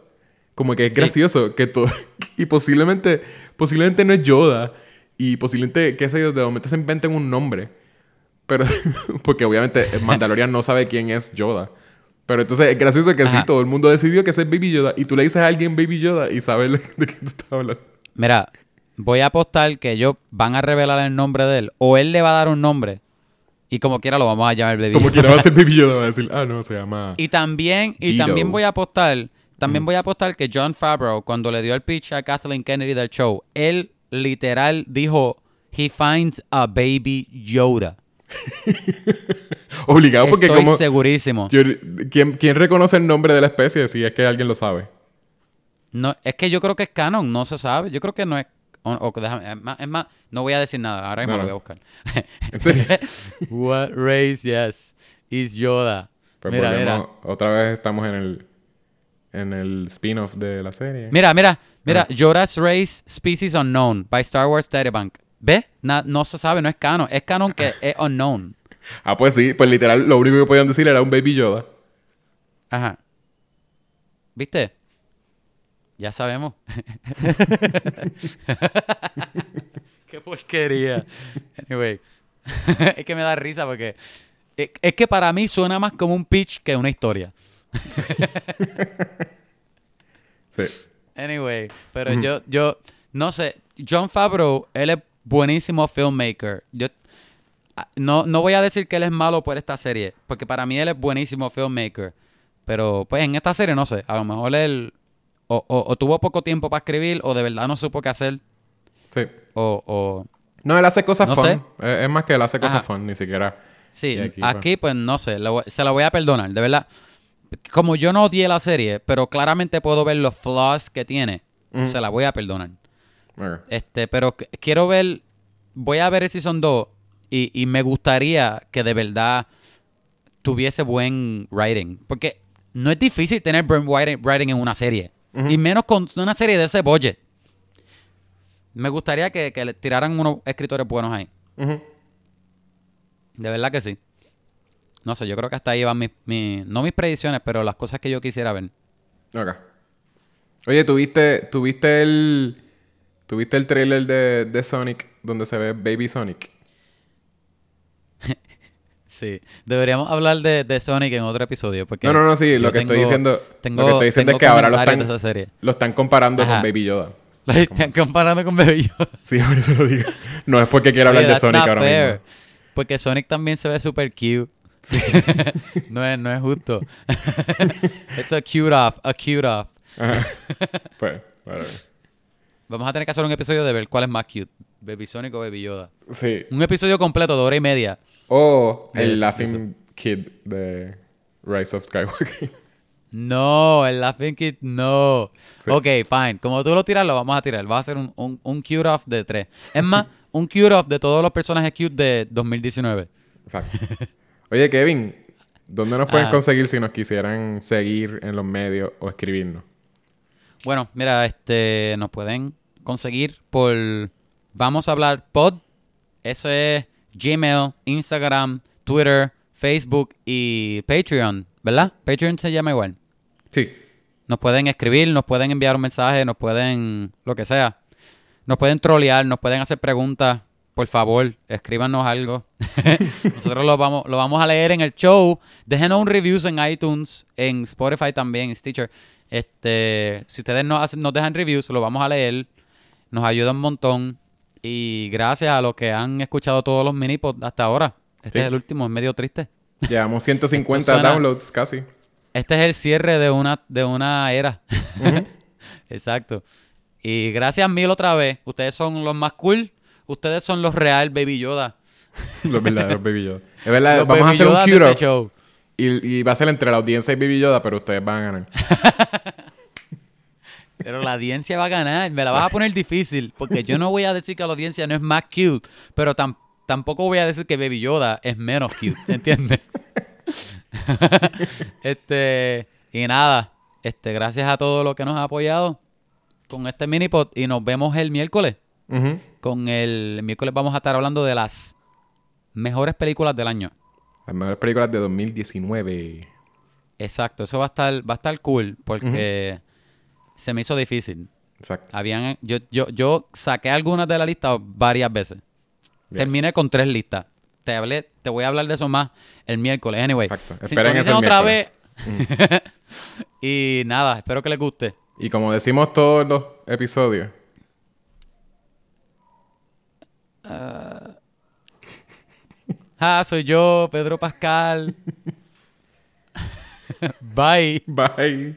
Como que es gracioso que todo... y posiblemente, posiblemente no es Yoda. Y posiblemente, qué sé yo, de momento se inventen un nombre. Pero, porque obviamente Mandalorian no sabe quién es Yoda. Pero entonces es gracioso que sí, todo el mundo decidió que ese es Baby Yoda. Y tú le dices a alguien Baby Yoda y sabes de qué tú estás hablando. Mira, voy a apostar que ellos van a revelar el nombre de él. O él le va a dar un nombre. Y como quiera lo vamos a llamar Baby Como quiera va a ser Baby Yoda, va a decir, ah, no, se llama. Y también, y también voy a apostar, también voy a apostar que John Favreau, cuando le dio el pitch a Kathleen Kennedy del show, él literal dijo, he finds a baby Yoda. Obligado porque Estoy como... segurísimo. ¿quién, quién reconoce el nombre de la especie si es que alguien lo sabe? No, es que yo creo que es canon, no se sabe. Yo creo que no es... o- o- déjame- es, más, es más, no voy a decir nada, ahora mismo No, lo voy a buscar. ¿En serio? What race, yes, is Yoda. Pues mira, volvemos- mira. Otra vez estamos en el... En el spin-off de la serie. Mira, mira, mira. Ajá. Yoda's Race Species Unknown by Star Wars Databank. ¿Ve? Na- no se sabe, no es canon. Es canon que es unknown. Ah, pues sí. Pues literal, lo único que podían decir era un Baby Yoda. Ajá. ¿Viste? Ya sabemos. Qué porquería. Anyway. es que me da risa porque... Es, es que para mí suena más como un pitch que una historia. Sí. Anyway, pero yo, yo, no sé, John Favreau, él es buenísimo filmmaker. Yo ah, no, no voy a decir que él es malo por esta serie, porque para mí él es buenísimo filmmaker. Pero pues en esta serie no sé, a lo mejor él o, o- o tuvo poco tiempo para escribir, o de verdad no supo qué hacer, Sí. o, o No, él hace cosas No fun. sé. Es, es más que él hace cosas Ajá. fun, ni siquiera. Sí, aquí, aquí, pues, no sé, se la voy a perdonar, de verdad. Como yo no odié la serie, pero claramente puedo ver los flaws que tiene, se la voy a perdonar. Este, pero qu- quiero ver, voy a ver el Season 2 y, y me gustaría que de verdad tuviese buen writing. Porque no es difícil tener buen writing, en una serie. Y menos con una serie de ese budget. Me gustaría que, que le tiraran unos escritores buenos ahí. De verdad que sí. No sé, yo creo que hasta ahí van mis, mis- no mis predicciones, pero las cosas que yo quisiera ver. Ok. Oye, ¿tuviste, tuviste el... ¿Tuviste el trailer de, de Sonic donde se ve Baby Sonic? Sí, deberíamos hablar de, de Sonic en otro episodio. Porque No, no, no, sí. Lo que estoy diciendo... tengo- lo que estoy diciendo es que ahora lo están... de esa serie. Lo están comparando Ajá. con Baby Yoda. Lo están comparando con Baby Yoda. Sí, por eso lo digo. No es porque quiera hablar Oye, de that's Sonic ahora fair, mismo. Porque Sonic también se ve super cute. no, es, no es justo. It's a cute off, a cute off. Ajá. Pues, whatever. Vamos a tener que hacer un episodio de ver cuál es más cute. Baby Sonic o Baby Yoda. Sí. Un episodio completo de hora y media. O el eso, Laughing Kid de Rise of Skywalker. No, el Laughing Kid no. Sí. Ok, fine. Como tú lo tiras, lo vamos a tirar. Va a ser un, un, un cute off de tres. Es más, un cute off de todos los personajes cute de 2019. Exacto. Oye, Kevin, ¿dónde nos pueden Ajá. conseguir si nos quisieran seguir en los medios o escribirnos? Bueno, mira, este nos pueden conseguir por Vamos a hablar pod. Eso es Gmail, Instagram, Twitter, Facebook y Patreon, ¿verdad? Patreon se llama igual. Sí. Nos pueden escribir, nos pueden enviar un mensaje, nos pueden lo que sea. Nos pueden trolear, nos pueden hacer preguntas. Por favor, escríbanos algo. Nosotros lo vamos, lo vamos a leer en el show. Déjenos un reviews en iTunes, en Spotify también, en Stitcher. Este, si ustedes nos, hacen, nos dejan reviews, lo vamos a leer. Nos ayuda un montón. Y gracias a los que han escuchado todos los mini hasta ahora. Este Sí. es el último, es medio triste. Llevamos 150 Suena- downloads casi. Este es el cierre de una, de una era. Exacto. Y gracias mil otra vez. Ustedes son los más cool. Ustedes son los real Baby Yoda. Los verdaderos Baby Yoda. Es verdad, Los vamos a hacer un cute este show. Y, y va a ser entre la audiencia y Baby Yoda, pero ustedes van a ganar. Pero la audiencia va a ganar. Me la vas a poner difícil. Porque yo no voy a decir que la audiencia no es más cute. Pero tam- tampoco voy a decir que Baby Yoda es menos cute. ¿Entiendes? este, y nada, este, gracias a todos los que nos han apoyado con este mini pod y nos vemos el miércoles. Con el, el miércoles vamos a estar hablando de las mejores películas del año. Las mejores películas de 2019. Exacto, eso va a estar, va a estar cool porque se me hizo difícil. Exacto. Habían, yo, yo, yo saqué algunas de la lista varias veces. Yes. Terminé con tres listas. Te hablé, te voy a hablar de eso más el miércoles. Anyway, Exacto. Esperen eso otra miércoles. vez. y nada, espero que les guste. Y como decimos todos los episodios, Ah, soy yo, Pedro Pascal. Bye. bye.